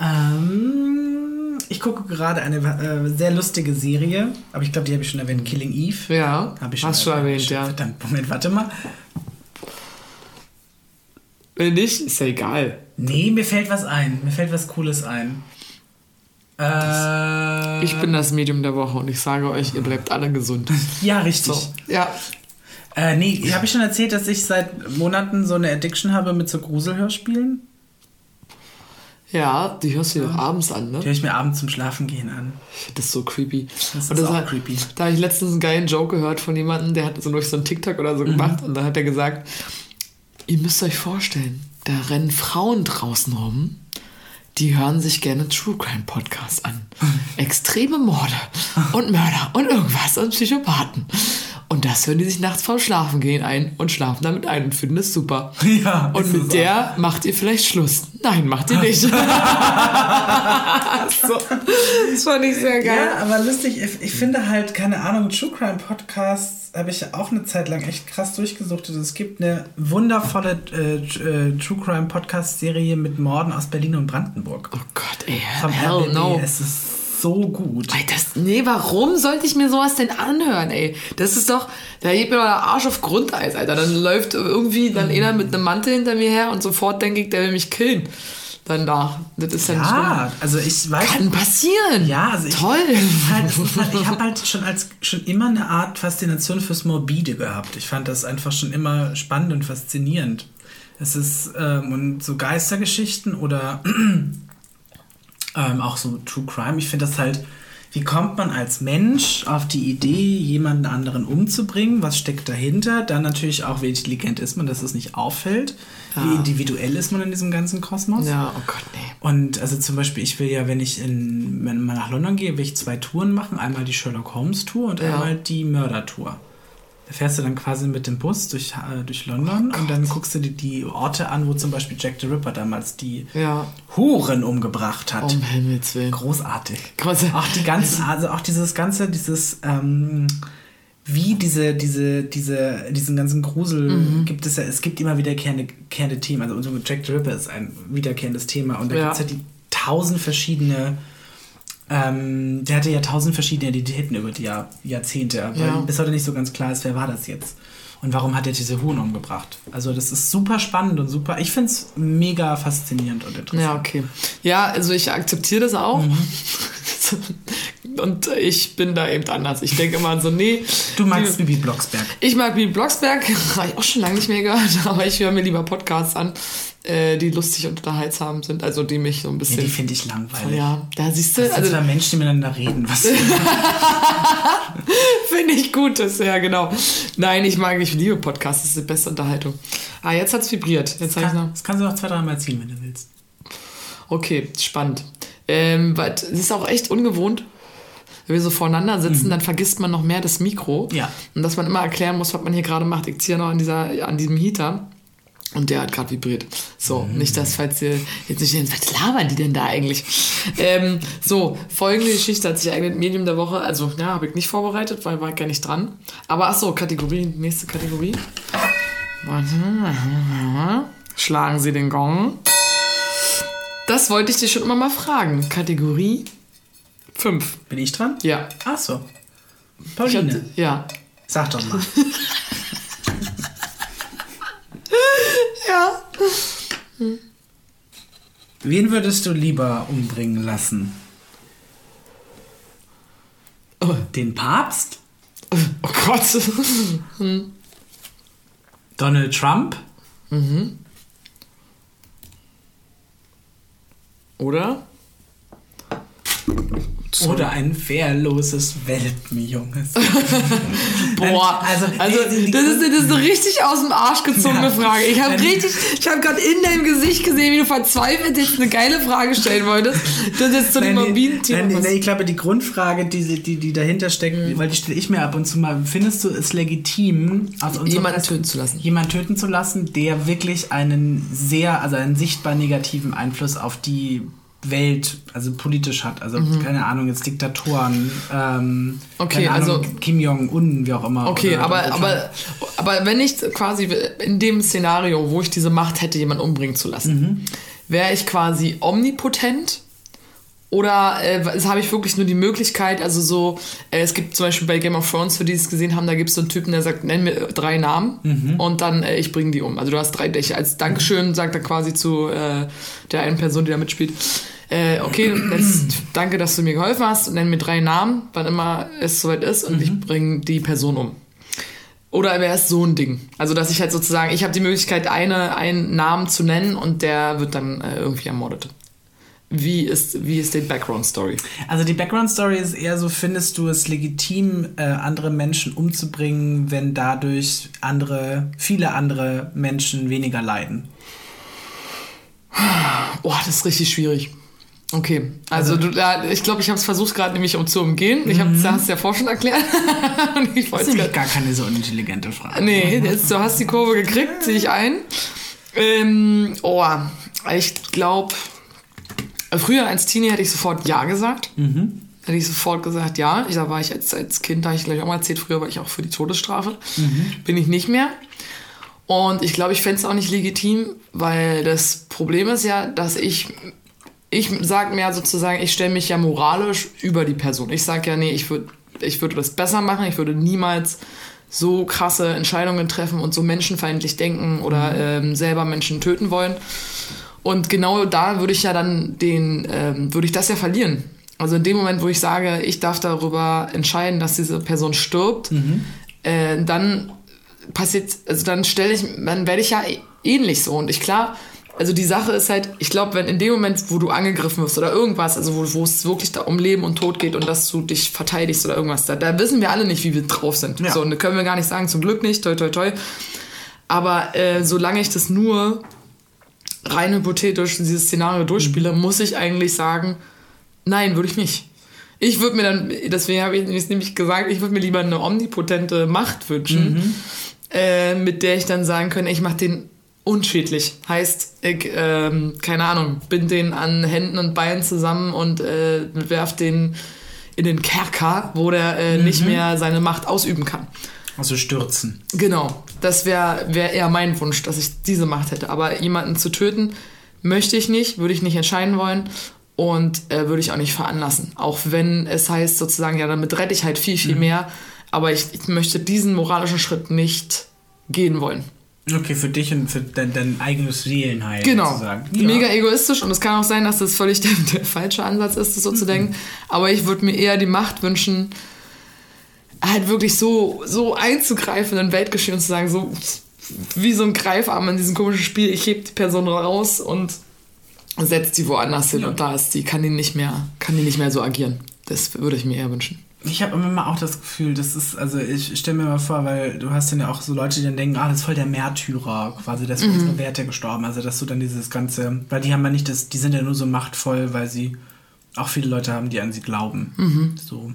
Speaker 1: Ähm, ich gucke gerade eine äh, sehr lustige Serie, aber ich glaube, die habe ich schon erwähnt, Killing Eve.
Speaker 2: Ja,
Speaker 1: Habe ich schon
Speaker 2: hast du erwähnt, ja.
Speaker 1: Verdammt, Moment, warte mal.
Speaker 2: Wenn nicht, ist ja egal.
Speaker 1: Nee, mir fällt was ein. Mir fällt was Cooles ein. Äh,
Speaker 2: Ich bin das Medium der Woche und ich sage euch, ihr bleibt alle gesund.
Speaker 1: ja, richtig.
Speaker 2: So, ja.
Speaker 1: Äh, nee, habe ich schon erzählt, dass ich seit Monaten so eine Addiction habe mit so Gruselhörspielen?
Speaker 2: Ja, die hörst du dir doch abends an, ne?
Speaker 1: Die höre ich mir abends zum Schlafen gehen an.
Speaker 2: Das ist so creepy.
Speaker 1: Das
Speaker 2: Und
Speaker 1: ist auch
Speaker 2: hat,
Speaker 1: creepy.
Speaker 2: Da habe ich letztens einen geilen Joke gehört von jemandem, der hat so durch so einen TikTok oder
Speaker 1: Mhm.
Speaker 2: so gemacht und dann hat er gesagt, ihr müsst euch vorstellen, da rennen Frauen draußen rum, die hören sich gerne True Crime Podcasts an. Extreme Morde und Mörder und irgendwas und Psychopathen. Und das hören die sich nachts vorm Schlafen gehen ein und schlafen damit ein und finden es super.
Speaker 1: Ja,
Speaker 2: Und mit der macht ihr vielleicht Schluss. Nein, macht ihr nicht. so, das fand ich sehr geil.
Speaker 1: Ja, aber lustig, ich, ich finde halt, keine Ahnung, True Crime Podcasts habe ich auch eine Zeit lang echt krass durchgesuchtet. Es gibt eine wundervolle äh, äh, True Crime Podcast Serie mit Morden aus Berlin und Brandenburg.
Speaker 2: Oh Gott, ey,
Speaker 1: Vom
Speaker 2: hell
Speaker 1: RBB.
Speaker 2: no.
Speaker 1: Es ist so gut.
Speaker 2: Ey, das, nee, warum sollte ich mir sowas denn anhören, ey? Das ist doch, da hebt mir doch der Arsch auf Grundeis, Alter. Dann läuft irgendwie dann einer mit einem Mantel hinter mir her und sofort denke ich, der will mich killen. Dann da. Das ist ja, nicht
Speaker 1: also ich weiß.
Speaker 2: Kann passieren.
Speaker 1: Ja, also ich,
Speaker 2: Toll.
Speaker 1: Halt, halt, ich habe halt schon als schon immer eine Art Faszination fürs Morbide gehabt. Ich fand das einfach schon immer spannend und faszinierend. Es ist ähm, und so Geistergeschichten oder ähm, auch so True Crime. Ich finde das halt, wie kommt man als Mensch auf die Idee, jemanden anderen umzubringen? Was steckt dahinter? Dann natürlich auch, wie intelligent ist man, dass es nicht auffällt. Wie
Speaker 2: Ja.
Speaker 1: individuell ist man in diesem ganzen Kosmos?
Speaker 2: Ja, oh Gott, nee.
Speaker 1: Und also zum Beispiel, ich will ja, wenn ich in, wenn mal nach London gehe, will ich zwei Touren machen. Einmal die Sherlock Holmes Tour und
Speaker 2: Ja.
Speaker 1: einmal die Mörder Tour. Fährst du dann quasi mit dem Bus durch, äh, durch London und dann guckst du dir die Orte an, wo zum Beispiel Jack the Ripper damals die
Speaker 2: Ja,
Speaker 1: Huren umgebracht hat.
Speaker 2: um Himmels Willen.
Speaker 1: Großartig.
Speaker 2: Große-
Speaker 1: Auch die ganzen, also auch dieses ganze, dieses, ähm, wie diese, diese, diese, diesen ganzen Grusel
Speaker 2: Mhm.
Speaker 1: gibt es ja, es gibt immer wiederkehrende kehrende Themen. Also Jack the Ripper ist ein wiederkehrendes Thema und da
Speaker 2: Ja.
Speaker 1: gibt es ja die tausend verschiedene, ähm, der hatte ja tausend verschiedene Identitäten über die Jahr, Jahrzehnte, weil
Speaker 2: Ja.
Speaker 1: bis heute nicht so ganz klar ist, wer war das jetzt. Und warum hat er diese Huren umgebracht? Also das ist super spannend und super. Ich finde es mega faszinierend und interessant.
Speaker 2: Ja, okay. Ja, also ich akzeptiere das auch.
Speaker 1: Mhm.
Speaker 2: Und ich bin da eben anders. Ich denke immer so, nee.
Speaker 1: Du magst Bibi Blocksberg.
Speaker 2: Ich mag Bibi Blocksberg, habe ich auch schon lange nicht mehr gehört, aber ich höre mir lieber Podcasts an, äh, die lustig und unterhaltsam sind, also die mich so ein
Speaker 1: Ja,
Speaker 2: bisschen.
Speaker 1: die finde ich langweilig.
Speaker 2: Ja, da siehst du,
Speaker 1: Das sind
Speaker 2: also
Speaker 1: zwei Menschen, die miteinander reden. Was
Speaker 2: finde ich gut, das ja genau. Nein, ich mag, ich liebe Podcasts, das ist die beste Unterhaltung. Ah, jetzt hat's vibriert. Jetzt habe ich noch.
Speaker 1: kann, das kannst du noch zwei, dreimal ziehen, wenn du willst.
Speaker 2: Okay, spannend. Ähm, es ist auch echt ungewohnt. Wenn wir so voreinander sitzen, dann vergisst man noch mehr das Mikro.
Speaker 1: Ja.
Speaker 2: Und dass man immer erklären muss, was man hier gerade macht. Ich ziehe noch an, dieser, an diesem Heater. Und der hat gerade vibriert. So, nicht das, falls ihr jetzt nicht denkt, was labern die denn da eigentlich? ähm, so, folgende Geschichte hat sich eignet Medium der Woche. Also, ja, habe ich nicht vorbereitet, weil war ich gar nicht dran. Aber ach so, Kategorie, nächste Kategorie. Warte. Schlagen Sie den Gong. Das wollte ich dir schon immer mal fragen. Kategorie 5.
Speaker 1: Bin ich dran?
Speaker 2: Ja.
Speaker 1: Ach so. Pauline,
Speaker 2: hatte, ja.
Speaker 1: sag doch mal.
Speaker 2: Ja.
Speaker 1: Wen würdest du lieber umbringen lassen?
Speaker 2: Oh,
Speaker 1: Den Papst?
Speaker 2: oh Gott.
Speaker 1: Donald Trump?
Speaker 2: Oder?
Speaker 1: Oder ein wehrloses Welpenjunges?
Speaker 2: Boah,
Speaker 1: Also,
Speaker 2: also, das, ist, das ist eine richtig aus dem Arsch gezogene
Speaker 1: Ja.
Speaker 2: Frage. Ich habe richtig, ich habe gerade in deinem Gesicht gesehen, wie du verzweifelt jetzt eine geile Frage stellen wolltest. Das ist jetzt zu dem Morbiden-Thema.
Speaker 1: ich glaube, die Grundfrage, die, die, die dahinter steckt,
Speaker 2: Mhm.
Speaker 1: weil die stelle ich mir ab und zu mal, findest du es legitim, unserer
Speaker 2: Jemanden töten zu lassen.
Speaker 1: jemanden töten zu lassen, der wirklich einen sehr, also einen sichtbar negativen Einfluss auf die Welt, also politisch hat. Also, keine Ahnung, jetzt Diktatoren, ähm,
Speaker 2: Mhm. Okay,
Speaker 1: keine Ahnung,
Speaker 2: also-
Speaker 1: Kim Jong-un, wie auch immer.
Speaker 2: Okay,
Speaker 1: oder
Speaker 2: aber, aber, aber wenn ich quasi in dem Szenario, wo ich diese Macht hätte, jemanden umbringen zu lassen,
Speaker 1: Mhm.
Speaker 2: wäre ich quasi omnipotent Oder äh, habe ich wirklich nur die Möglichkeit, also so, äh, es gibt zum Beispiel bei Game of Thrones, für die es gesehen haben, da gibt es so einen Typen, der sagt, nenn mir drei Namen
Speaker 1: Mhm.
Speaker 2: und dann äh, ich bringe die um. Also du hast drei Dächer. Als Dankeschön sagt er quasi zu äh, der einen Person, die da mitspielt, äh, okay, jetzt danke, dass du mir geholfen hast, nenn mir drei Namen, wann immer es soweit ist und
Speaker 1: Mhm.
Speaker 2: ich bringe die Person um. Oder wäre es so ein Ding? Also, dass ich halt sozusagen, ich habe die Möglichkeit, eine, einen Namen zu nennen und der wird dann äh, irgendwie ermordet. Wie ist, wie ist die Background-Story?
Speaker 1: Also die Background-Story ist eher so, findest du es legitim, äh, andere Menschen umzubringen, wenn dadurch andere, viele andere Menschen weniger leiden?
Speaker 2: Boah, das ist richtig schwierig. Okay, also du, ja, ich glaube, ich habe es versucht gerade nämlich um zu umgehen. Ich habe es hast ja vorher schon erklärt. Ich
Speaker 1: Das ist nämlich gar keine so unintelligente Frage.
Speaker 2: Nee, jetzt, du hast die Kurve gekriegt, sehe ich ein. Ähm, oh, ich glaube, früher als Teenie hätte ich sofort Ja gesagt. Hätte ich sofort gesagt Ja. Ich, da war ich als, als Kind, da habe ich gleich auch mal erzählt, früher war ich auch für die Todesstrafe. Bin ich nicht mehr. Und ich glaube, ich fände es auch nicht legitim, weil das Problem ist ja, dass ich, ich sage mir sozusagen, ich stelle mich ja moralisch über die Person. Ich sage ja, nee, ich würde ich würde das besser machen, ich würde niemals so krasse Entscheidungen treffen und so menschenfeindlich denken oder ähm, selber Menschen töten wollen. Und genau da würde ich ja dann den, ähm, würde ich das ja verlieren. Also in dem Moment, wo ich sage, ich darf darüber entscheiden, dass diese Person stirbt, äh, dann passiert, also dann stelle ich, dann werde ich ja ähnlich so. Und ich klar, also die Sache ist halt, ich glaube, wenn in dem Moment, wo du angegriffen wirst oder irgendwas, also wo, wo es wirklich da um Leben und Tod geht und dass du dich verteidigst oder irgendwas, da, da wissen wir alle nicht, wie wir drauf sind.
Speaker 1: Ja.
Speaker 2: So, und da können wir gar nicht sagen, zum Glück nicht, toi toi toi. Aber äh, solange ich das nur rein hypothetisch dieses Szenario durchspiele, muss ich eigentlich sagen, nein, würde ich nicht. Ich würde mir dann, deswegen habe ich es nämlich gesagt, ich würde mir lieber eine omnipotente Macht wünschen, äh, mit der ich dann sagen könnte, ich mache den unschädlich. Heißt, ich, ähm, keine Ahnung, bind den an Händen und Beinen zusammen und äh, werf den in den Kerker, wo der äh, nicht mehr seine Macht ausüben kann.
Speaker 1: Also stürzen.
Speaker 2: Genau, das wäre wär eher mein Wunsch, dass ich diese Macht hätte. Aber jemanden zu töten, möchte ich nicht, würde ich nicht entscheiden wollen und äh, würde ich auch nicht veranlassen. Auch wenn es heißt sozusagen, ja, damit rette ich halt viel, viel mehr. Aber ich, ich möchte diesen moralischen Schritt nicht gehen wollen.
Speaker 1: Okay, für dich und für dein, dein eigenes Seelenheil
Speaker 2: Genau.
Speaker 1: sozusagen.
Speaker 2: Mega egoistisch und es kann auch sein, dass das völlig der, der falsche Ansatz ist, das so zu denken. Aber ich würde mir eher die Macht wünschen, halt wirklich so, so einzugreifen in Weltgeschehen und zu sagen, so wie so ein Greifarm in diesem komischen Spiel, ich heb die Person raus und setze die woanders hin
Speaker 1: Ja.
Speaker 2: und da ist die, kann die nicht mehr, kann die nicht mehr so agieren. Das würde ich mir eher wünschen.
Speaker 1: Ich habe immer mal auch das Gefühl, das ist, also ich stelle mir mal vor, weil du hast dann ja auch so Leute, die dann denken, ah, das ist voll der Märtyrer, quasi, der ist für unsere Werte gestorben. Also dass du dann dieses ganze, weil die haben ja nicht das, die sind ja nur so machtvoll, weil sie auch viele Leute haben, die an sie glauben. So.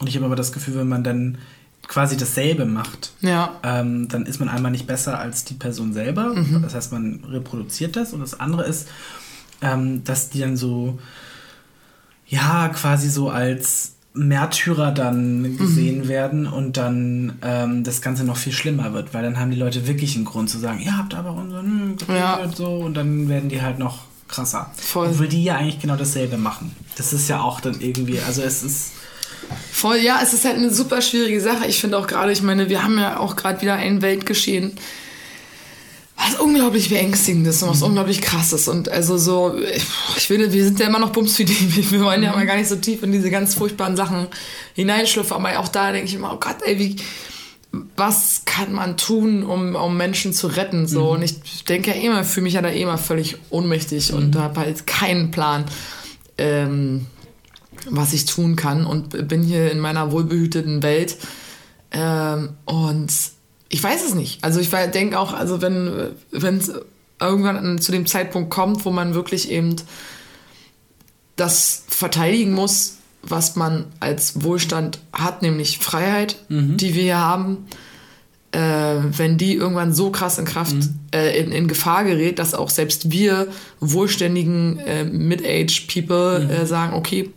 Speaker 1: Und ich habe aber das Gefühl, wenn man dann quasi dasselbe macht,
Speaker 2: Ja.
Speaker 1: ähm, dann ist man einmal nicht besser als die Person selber. Das heißt, man reproduziert das. Und das andere ist, ähm, dass die dann so, ja, quasi so als Märtyrer dann gesehen werden und dann ähm, das Ganze noch viel schlimmer wird, weil dann haben die Leute wirklich einen Grund zu sagen, ihr habt aber unseren
Speaker 2: Ja.
Speaker 1: so und dann werden die halt noch krasser.
Speaker 2: Voll.
Speaker 1: Obwohl die ja eigentlich genau dasselbe machen. Das ist ja auch dann irgendwie, also es ist
Speaker 2: Voll, ja, es ist halt eine super schwierige Sache. Ich finde auch gerade, ich meine, wir haben ja auch gerade wieder ein Weltgeschehen, was unglaublich beängstigend ist und was unglaublich krass ist. Und also so, ich, will, wir sind ja immer noch bumsfidel. Wir wollen ja mal gar nicht so tief in diese ganz furchtbaren Sachen hineinschlüpfen. Aber auch da denke ich immer, oh Gott, ey, wie, was kann man tun, um, um Menschen zu retten? So, und ich denke ja immer, fühle mich ja da eh immer völlig ohnmächtig und habe halt keinen Plan. Ähm, was ich tun kann und bin hier in meiner wohlbehüteten Welt. Ähm, und ich weiß es nicht. Also ich denke auch, also wenn es irgendwann zu dem Zeitpunkt kommt, wo man wirklich eben das verteidigen muss, was man als Wohlstand hat, nämlich Freiheit, die wir hier haben, äh, wenn die irgendwann so krass in Kraft, äh, in, in Gefahr gerät, dass auch selbst wir wohlständigen äh, Mid-Age-People äh, sagen, okay,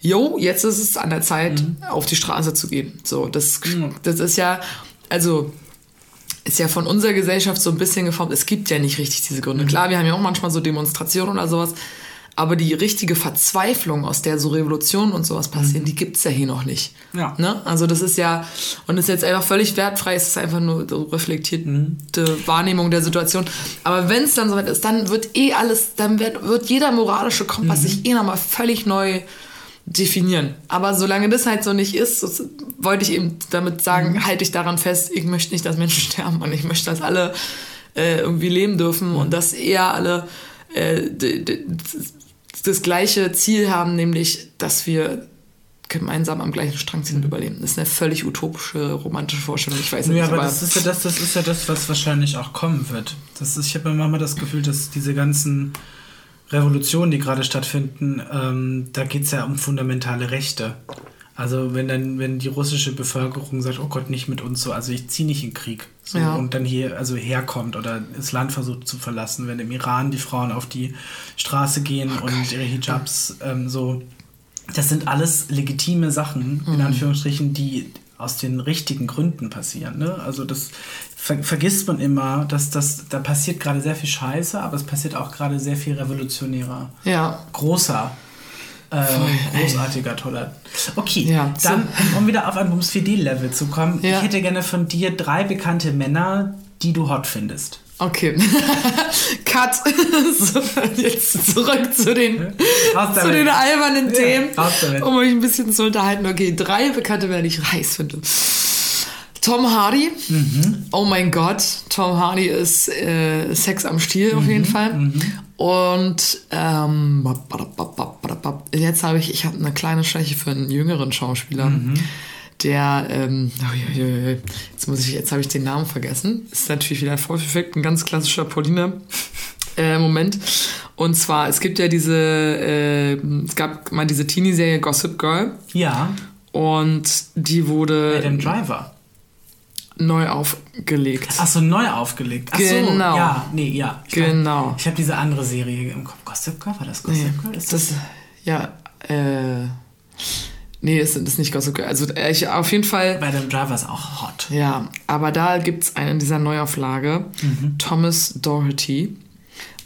Speaker 2: jo, jetzt ist es an der Zeit, auf die Straße zu gehen. So, das, das ist ja, also ist ja von unserer Gesellschaft so ein bisschen geformt. Es gibt ja nicht richtig diese Gründe. Klar, wir haben ja auch manchmal so Demonstrationen oder sowas. Aber die richtige Verzweiflung, aus der so Revolutionen und sowas passieren, die gibt's ja hier noch nicht.
Speaker 1: Ja.
Speaker 2: Ne? Also das ist ja, und ist jetzt einfach völlig wertfrei, es ist einfach nur so reflektierte Wahrnehmung der Situation. Aber wenn es dann soweit ist, dann wird eh alles, dann wird, wird jeder moralische Kompass sich eh nochmal völlig neu definieren. Aber solange das halt so nicht ist, das wollte ich eben damit sagen, halte ich daran fest, ich möchte nicht, dass Menschen sterben und ich möchte, dass alle äh, irgendwie leben dürfen und dass eher alle äh, das gleiche Ziel haben, nämlich, dass wir gemeinsam am gleichen Strang ziehen und überleben. Das ist eine völlig utopische, romantische Vorstellung. Ich weiß
Speaker 1: Ja,
Speaker 2: nicht,
Speaker 1: aber das ist ja das, das ist ja das, was wahrscheinlich auch kommen wird. Das ist, ich habe manchmal das Gefühl, dass diese ganzen Revolutionen, die gerade stattfinden, ähm, da geht es ja um fundamentale Rechte. Also wenn dann, wenn die russische Bevölkerung sagt, oh Gott, nicht mit uns so, also ich ziehe nicht in Krieg. So,
Speaker 2: Ja.
Speaker 1: Und dann hier also herkommt oder das Land versucht zu verlassen, wenn im Iran die Frauen auf die Straße gehen
Speaker 2: Oh
Speaker 1: und ihre Hijabs ähm, so. Das sind alles legitime Sachen,
Speaker 2: Mhm.
Speaker 1: in Anführungsstrichen, die aus den richtigen Gründen passieren. Ne? Also das ver vergisst man immer, dass das, da passiert gerade sehr viel Scheiße, aber es passiert auch gerade sehr viel revolutionärer,
Speaker 2: Ja.
Speaker 1: großer, äh, großartiger, toller. Okay,
Speaker 2: Ja,
Speaker 1: dann, um wieder auf ein Bums 4D-Level zu kommen,
Speaker 2: Ja.
Speaker 1: ich hätte gerne von dir drei bekannte Männer, die du hot findest.
Speaker 2: Okay. Cut. so, jetzt zurück zu den, zu den albernen
Speaker 1: Ja,
Speaker 2: Themen, um euch ein bisschen zu unterhalten. Okay, drei bekannte die ich heiß finde. Tom Hardy.
Speaker 1: Mhm.
Speaker 2: Oh mein Gott, Tom Hardy ist äh, Sex am Stiel
Speaker 1: Mhm.
Speaker 2: auf jeden Fall. Und ähm, jetzt habe ich, ich habe eine kleine Schwäche für einen jüngeren Schauspieler. Der, ähm, je, je, je. jetzt muss ich, jetzt habe ich den Namen vergessen. Ist natürlich wieder voll perfekt, ein ganz klassischer Paulina. Äh, Moment. Und zwar, es gibt ja diese, äh, es gab mal diese Teenie-Serie Gossip Girl
Speaker 1: Ja,
Speaker 2: und die wurde
Speaker 1: Adam Driver.
Speaker 2: neu aufgelegt.
Speaker 1: Achso, neu aufgelegt. Ach so,
Speaker 2: Genau.
Speaker 1: ja, nee, ja. Ich
Speaker 2: Genau.
Speaker 1: Glaub, ich habe diese andere Serie im Kopf. Gossip Girl, war das Gossip
Speaker 2: Nee,
Speaker 1: Girl? Ist
Speaker 2: das, ja, äh, nee, das ist nicht Gossip Girl. Also äh, ich, auf jeden Fall,
Speaker 1: Bei Adam Driver ist auch hot.
Speaker 2: ja, aber da gibt es einen in dieser Neuauflage,
Speaker 1: Mhm.
Speaker 2: Thomas Doherty.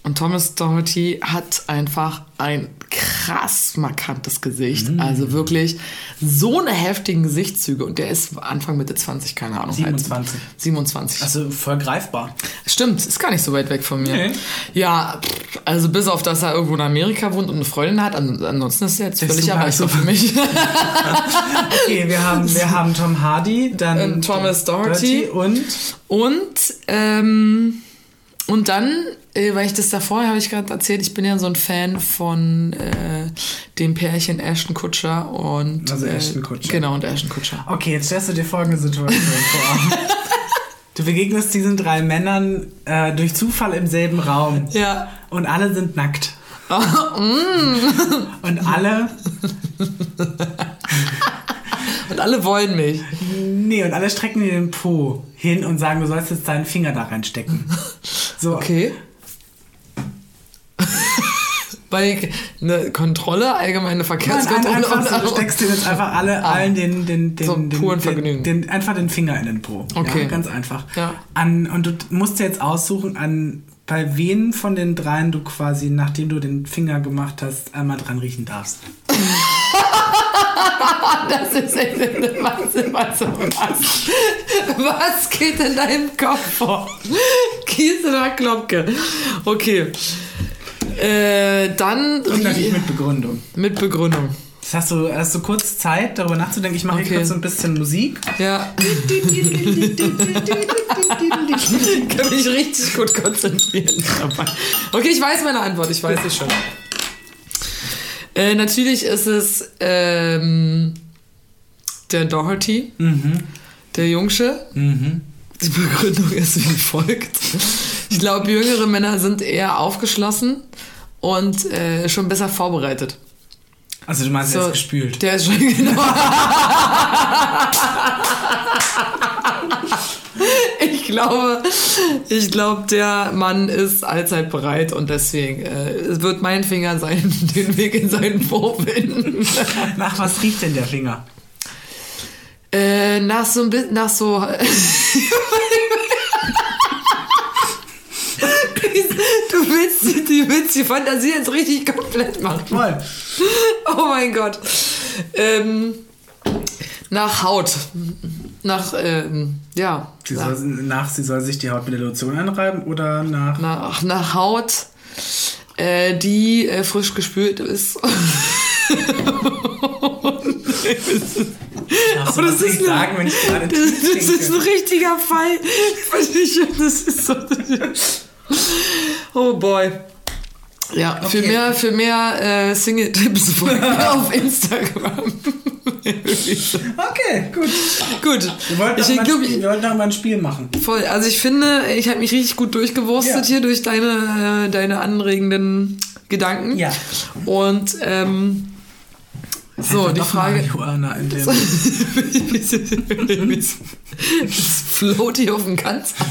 Speaker 2: Und Thomas Doherty hat einfach ein krass markantes Gesicht.
Speaker 1: Mhm.
Speaker 2: Also wirklich so eine heftigen Gesichtszüge. Und der ist Anfang Mitte 20, keine Ahnung.
Speaker 1: 27.
Speaker 2: 27.
Speaker 1: Also voll greifbar.
Speaker 2: Stimmt, ist gar nicht so weit weg von mir.
Speaker 1: Nee.
Speaker 2: Ja, also bis auf, dass er irgendwo in Amerika wohnt und eine Freundin hat, an, ansonsten ist er jetzt
Speaker 1: Ist
Speaker 2: völlig erreichbar für mich.
Speaker 1: Okay, wir haben, wir haben Tom Hardy, dann
Speaker 2: Ähm, Thomas Doherty.
Speaker 1: und
Speaker 2: Und, ähm, und dann, äh, weil ich das davor habe ich gerade erzählt, ich bin ja so ein Fan von äh, dem Pärchen Ashton Kutscher und
Speaker 1: Also
Speaker 2: äh,
Speaker 1: Ashton Kutcher.
Speaker 2: Genau, und Ashton Kutscher.
Speaker 1: Okay, jetzt stellst du dir folgende Situation vor. Du begegnest diesen drei Männern äh, durch Zufall im selben Raum.
Speaker 2: Ja.
Speaker 1: Und alle sind nackt.
Speaker 2: Mm.
Speaker 1: Und alle,
Speaker 2: Und alle wollen mich.
Speaker 1: nee, und alle strecken dir den Po hin und sagen, du sollst jetzt deinen Finger da reinstecken. So,
Speaker 2: Okay. Bei eine Kontrolle, allgemeine
Speaker 1: Nein,
Speaker 2: Verkehrskontrolle.
Speaker 1: ein, einfach, so, du steckst dir jetzt einfach alle, allen den, den, den,
Speaker 2: So
Speaker 1: den,
Speaker 2: puren
Speaker 1: den,
Speaker 2: Vergnügen.
Speaker 1: den, einfach den Finger in den Po.
Speaker 2: Okay.
Speaker 1: Ja, ganz einfach.
Speaker 2: Ja.
Speaker 1: An, und du musst dir jetzt aussuchen, an bei wen von den dreien du quasi, nachdem du den Finger gemacht hast, einmal dran riechen darfst.
Speaker 2: Das ist echt was, was, was, was geht in deinem Kopf vor? Kiese oder Klopke? Okay. Äh, dann
Speaker 1: Und natürlich mit Begründung.
Speaker 2: mit Begründung.
Speaker 1: Das hast du, hast du kurz Zeit, darüber nachzudenken. Ich mache
Speaker 2: Okay.
Speaker 1: hier kurz so ein bisschen Musik.
Speaker 2: Ja. Ich kann mich richtig gut konzentrieren dabei. Okay, ich weiß meine Antwort, ich weiß es schon. Äh, natürlich ist es ähm, der Doherty, der Jungsche. Die Begründung ist wie folgt. Ich glaube, jüngere Männer sind eher aufgeschlossen und äh, schon besser vorbereitet.
Speaker 1: Also du meinst
Speaker 2: So,
Speaker 1: jetzt gespült.
Speaker 2: Der ist schon genau. ich glaube, ich glaube, der Mann ist allzeit bereit und deswegen äh, wird mein Finger sein, den Weg in seinen Po finden.
Speaker 1: Nach was riecht denn der Finger?
Speaker 2: äh, nach so ein bisschen, nach so. du willst, du willst die Fantasie jetzt richtig komplett machen. Voll. Oh mein Gott. Ähm, nach Haut. Nach, ähm, ja.
Speaker 1: Sie soll, nach, sie soll sich die Haut mit der Lotion anreiben oder nach.
Speaker 2: Nach, nach Haut, äh, die äh, frisch gespült ist. Aber das ist, sagen, wenn ich gerade das, das ist ein richtiger Fall. Das ist so. Oh boy. Ja, okay. für mehr, für mehr äh, Single-Tipps auf Instagram.
Speaker 1: okay, gut.
Speaker 2: Gut.
Speaker 1: Wir wollten, ich, glaub, wir wollten auch mal ein Spiel machen.
Speaker 2: Voll. Also ich finde, ich habe mich richtig gut durchgewurstet ja. hier durch deine, äh, deine anregenden Gedanken.
Speaker 1: Ja.
Speaker 2: Und ähm, so, die Frage. Marihuana in dem. das float hier auf dem Kanz.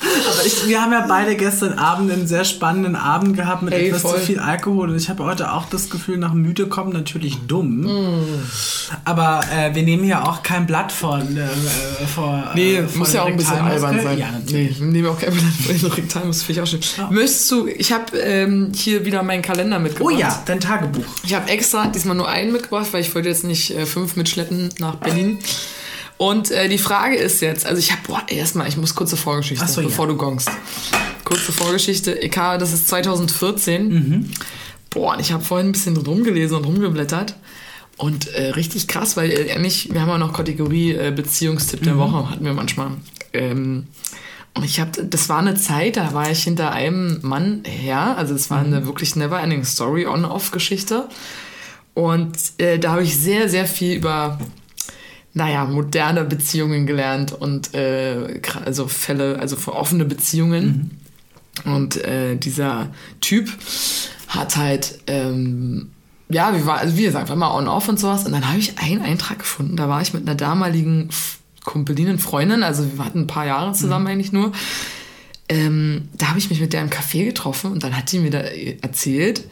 Speaker 1: Aber ich, wir haben ja beide gestern Abend einen sehr spannenden Abend gehabt mit Ey, etwas voll. zu viel Alkohol und ich habe heute auch das Gefühl, nach müde kommen natürlich dumm. Mm. Aber äh, wir nehmen ja auch kein Blatt vor. Äh, vor
Speaker 2: nee, äh, muss ja auch ein bisschen albern sein. Ja, natürlich. Nee, wir nehmen auch kein Blatt vor den Rektalmus, finde ich auch schön. Ja. Möchtest du, ich habe ähm, hier wieder meinen Kalender mitgebracht.
Speaker 1: Oh ja, dein Tagebuch.
Speaker 2: Ich habe extra diesmal nur einen mitgebracht, weil ich wollte jetzt nicht äh, fünf mitschleppen nach Berlin. Und äh, die Frage ist jetzt, also ich habe, boah, erstmal, ich muss kurze Vorgeschichte, so, bevor ja. du gongst. Kurze Vorgeschichte. Ich habe, das ist 2014. Mhm. Boah, und ich habe vorhin ein bisschen rumgelesen und rumgeblättert. Und äh, richtig krass, weil äh, ehrlich, wir haben ja noch Kategorie äh, Beziehungstipp der mhm. Woche, hatten wir manchmal. Ähm, und ich habe, das war eine Zeit, da war ich hinter einem Mann her. Also es war mhm. eine wirklich never-ending Story, on-off-Geschichte. Und äh, da habe ich sehr, sehr viel über naja, moderne Beziehungen gelernt und äh, also Fälle, also für offene Beziehungen. Mhm. Und äh, dieser Typ hat halt, ähm, ja, wie, war, also wie gesagt, war mal on-off und sowas. Und dann habe ich einen Eintrag gefunden, da war ich mit einer damaligen Kumpelinen, Freundin, also wir hatten ein paar Jahre zusammen mhm. eigentlich nur. Ähm, da habe ich mich mit der im Café getroffen und dann hat die mir da erzählt,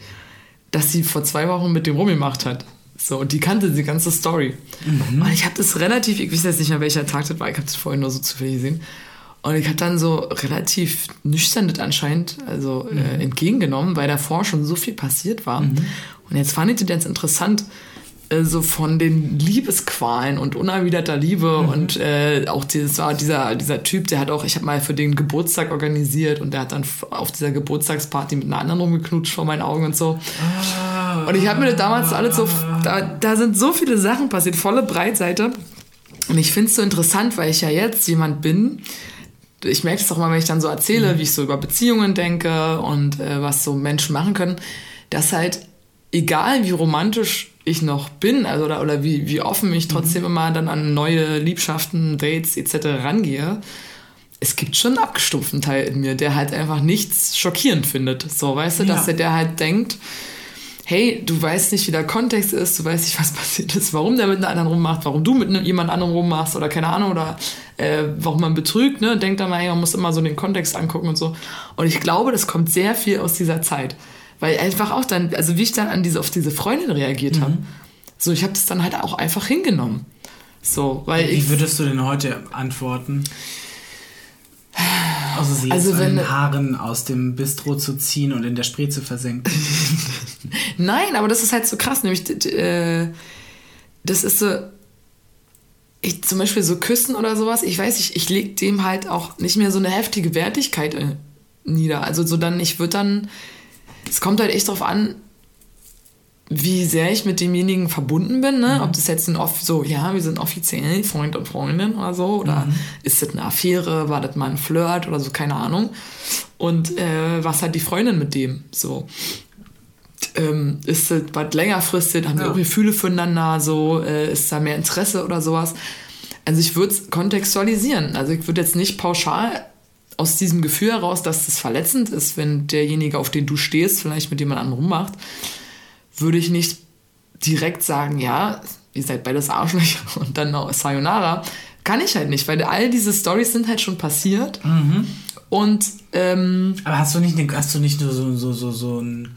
Speaker 2: dass sie vor zwei Wochen mit dem rumgemacht hat. So, und die kannte die ganze Story. Mhm. Und ich habe das relativ, ich weiß jetzt nicht mehr, welcher Tag das war, ich habe es vorhin nur so zufällig gesehen. Und ich habe dann so relativ nüchtern das anscheinend also, äh, mhm. äh, entgegengenommen, weil davor schon so viel passiert war. Mhm. Und jetzt fand ich das ganz interessant, äh, so von den Liebesqualen und unerwiderter Liebe mhm. und äh, auch dieses war dieser dieser Typ, der hat auch, ich habe mal für den Geburtstag organisiert und der hat dann auf dieser Geburtstagsparty mit einer anderen rumgeknutscht vor meinen Augen und so. Ah, und ich habe mir das damals alles so, da, da sind so viele Sachen passiert, volle Breitseite. Und ich finde es so interessant, weil ich ja jetzt jemand bin, ich merke es auch mal, wenn ich dann so erzähle, mhm. wie ich so über Beziehungen denke und äh, was so Menschen machen können, dass halt, egal wie romantisch ich noch bin, also oder, oder wie, wie offen ich trotzdem mhm. immer dann an neue Liebschaften, Dates etc. rangehe, es gibt schon einen abgestumpften Teil in mir, der halt einfach nichts schockierend findet. So, weißt du, ja. dass der, der halt denkt, hey, du weißt nicht, wie der Kontext ist, du weißt nicht, was passiert ist, warum der mit einer anderen rummacht, warum du mit jemand anderem rummachst oder keine Ahnung, oder äh, warum man betrügt, ne? Denkt dann mal, hey, man muss immer so den Kontext angucken und so. Und ich glaube, das kommt sehr viel aus dieser Zeit. Weil einfach auch dann, also wie ich dann an diese, auf diese Freundin reagiert mhm. habe, so ich habe das dann halt auch einfach hingenommen. So, weil
Speaker 1: wie ich, würdest du denn heute antworten? Also sie
Speaker 2: also
Speaker 1: wenn Haaren aus dem Bistro zu ziehen und in der Spree zu versenken.
Speaker 2: Nein, aber das ist halt so krass, nämlich äh, das ist so ich zum Beispiel so küssen oder sowas. Ich weiß, ich ich leg dem halt auch nicht mehr so eine heftige Wertigkeit äh, nieder. Also so dann ich würde dann es kommt halt echt drauf an, wie sehr ich mit demjenigen verbunden bin, ne? Mhm. Ob das jetzt ein off so, ja, wir sind offiziell Freund und Freundin oder so, oder mhm. ist das eine Affäre, war das mal ein Flirt oder so, keine Ahnung. Und äh, was hat die Freundin mit dem? So. Ähm, ist das was längerfristig, haben ja. wir auch Gefühle füreinander, so, äh, ist da mehr Interesse oder sowas? Also ich würde es kontextualisieren. Also ich würde jetzt nicht pauschal aus diesem Gefühl heraus, dass das verletzend ist, wenn derjenige, auf den du stehst, vielleicht mit jemand anderem rummacht, würde ich nicht direkt sagen, ja, ihr seid beides Arschlöcher und dann noch Sayonara. Kann ich halt nicht, weil all diese Stories sind halt schon passiert. Mhm. Und ähm,
Speaker 1: aber hast du nicht, hast du nicht nur so, so, so, so ein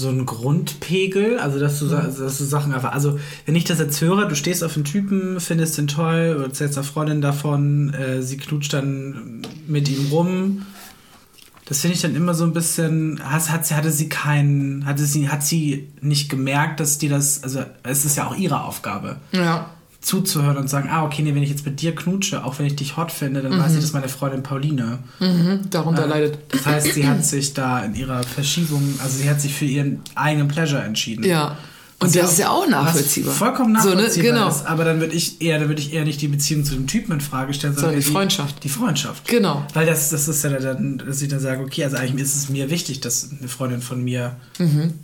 Speaker 1: so ein Grundpegel, also dass du, dass du Sachen einfach, also wenn ich das jetzt höre, du stehst auf einen Typen, findest den toll, erzählst einer Freundin davon, äh, sie knutscht dann mit ihm rum, das finde ich dann immer so ein bisschen, hat, hat, hatte sie keinen, hatte sie, hat sie nicht gemerkt, dass die das, also es ist ja auch ihre Aufgabe.
Speaker 2: Ja.
Speaker 1: Zuzuhören und sagen, ah, okay, nee, wenn ich jetzt mit dir knutsche, auch wenn ich dich hot finde, dann
Speaker 2: Mhm.
Speaker 1: weiß ich, dass meine Freundin Pauline.
Speaker 2: Mhm, darunter
Speaker 1: Äh,
Speaker 2: leidet.
Speaker 1: Das heißt, sie hat sich da in ihrer Verschiebung, also sie hat sich für ihren eigenen Pleasure entschieden.
Speaker 2: Ja. Und das ist ja auch nachvollziehbar.
Speaker 1: Vollkommen
Speaker 2: So, ne?
Speaker 1: nachvollziehbar
Speaker 2: Genau.
Speaker 1: ist. Aber dann würde ich eher, dann würde ich eher nicht die Beziehung zu dem Typen in Frage stellen, sondern
Speaker 2: Sondern die Freundschaft.
Speaker 1: Die Freundschaft.
Speaker 2: Genau.
Speaker 1: Weil das, das ist ja dann, dass ich dann sage, okay, also eigentlich ist es mir wichtig, dass eine Freundin von mir
Speaker 2: Mhm.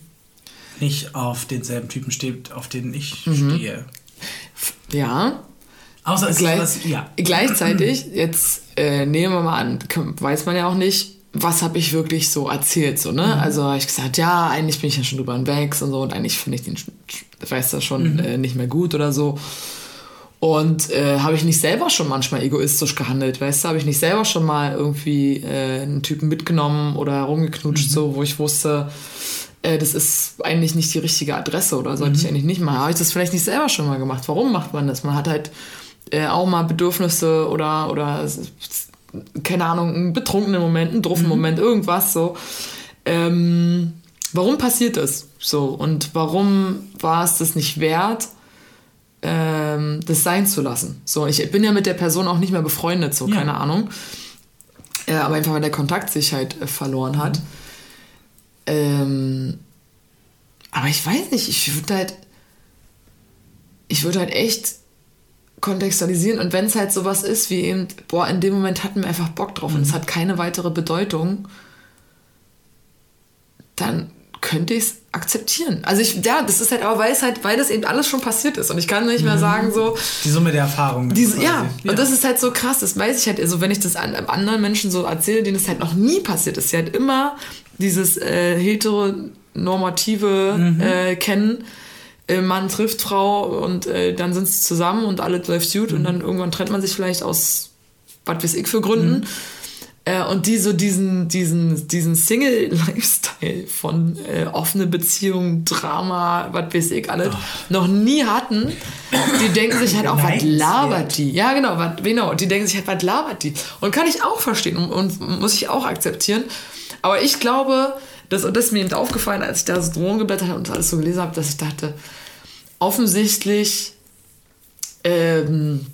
Speaker 1: nicht auf denselben Typen steht, auf den ich
Speaker 2: Mhm.
Speaker 1: stehe.
Speaker 2: Ja.
Speaker 1: Außer es
Speaker 2: Gleich,
Speaker 1: ist was, ja.
Speaker 2: Gleichzeitig, jetzt äh, nehmen wir mal an, weiß man ja auch nicht, was habe ich wirklich so erzählt, so, ne? Also habe ich gesagt, ja, eigentlich bin ich ja schon drüber hinweg und so und eigentlich finde ich den, sch- sch- weiß das schon äh, nicht mehr gut oder so. Und äh, habe ich nicht selber schon manchmal egoistisch gehandelt, weißt du? Habe ich nicht selber schon mal irgendwie äh, einen Typen mitgenommen oder rumgeknutscht, so, wo ich wusste, äh, das ist eigentlich nicht die richtige Adresse oder sollte ich eigentlich nicht machen. Habe ich das vielleicht nicht selber schon mal gemacht? Warum macht man das? Man hat halt äh, auch mal Bedürfnisse oder, oder keine Ahnung, einen betrunkenen Moment, einen druffen Moment, irgendwas so. Ähm, warum passiert das so? Und warum war es das nicht wert, ähm, das sein zu lassen? So, ich bin ja mit der Person auch nicht mehr befreundet, so,
Speaker 1: Ja.
Speaker 2: keine Ahnung. Äh, aber einfach, weil der Kontakt sich halt äh, verloren hat. Ähm, aber ich weiß nicht, ich würde halt, ich würde halt echt kontextualisieren und wenn es halt sowas ist wie eben, boah, in dem Moment hatten wir einfach Bock drauf und es hat keine weitere Bedeutung, dann könnte ich es akzeptieren. Also ich, ja, das ist halt aber, weil es halt, weil das eben alles schon passiert ist und ich kann nicht mehr sagen so,
Speaker 1: Die Summe der Erfahrungen.
Speaker 2: diese,
Speaker 1: quasi.
Speaker 2: ja, und das ist halt so krass, das weiß ich halt, also wenn ich das an, an anderen Menschen so erzähle, denen das halt noch nie passiert ist, die halt immer dieses äh, heteronormative äh, kennen, äh, Mann trifft Frau und äh, dann sind sie zusammen und alles läuft gut und dann irgendwann trennt man sich vielleicht aus was weiß ich für Gründen. Äh, und die so diesen, diesen, diesen Single-Lifestyle von äh, offene Beziehung, Drama, was weiß ich, alles noch nie hatten, die denken sich halt auch, was labert die? Ja, genau, was, genau, die denken sich halt, was labert die? Und kann ich auch verstehen und, und muss ich auch akzeptieren. Aber ich glaube, das, und das ist mir eben aufgefallen, als ich da so drum geblättert habe und alles so gelesen habe, dass ich dachte, offensichtlich ähm,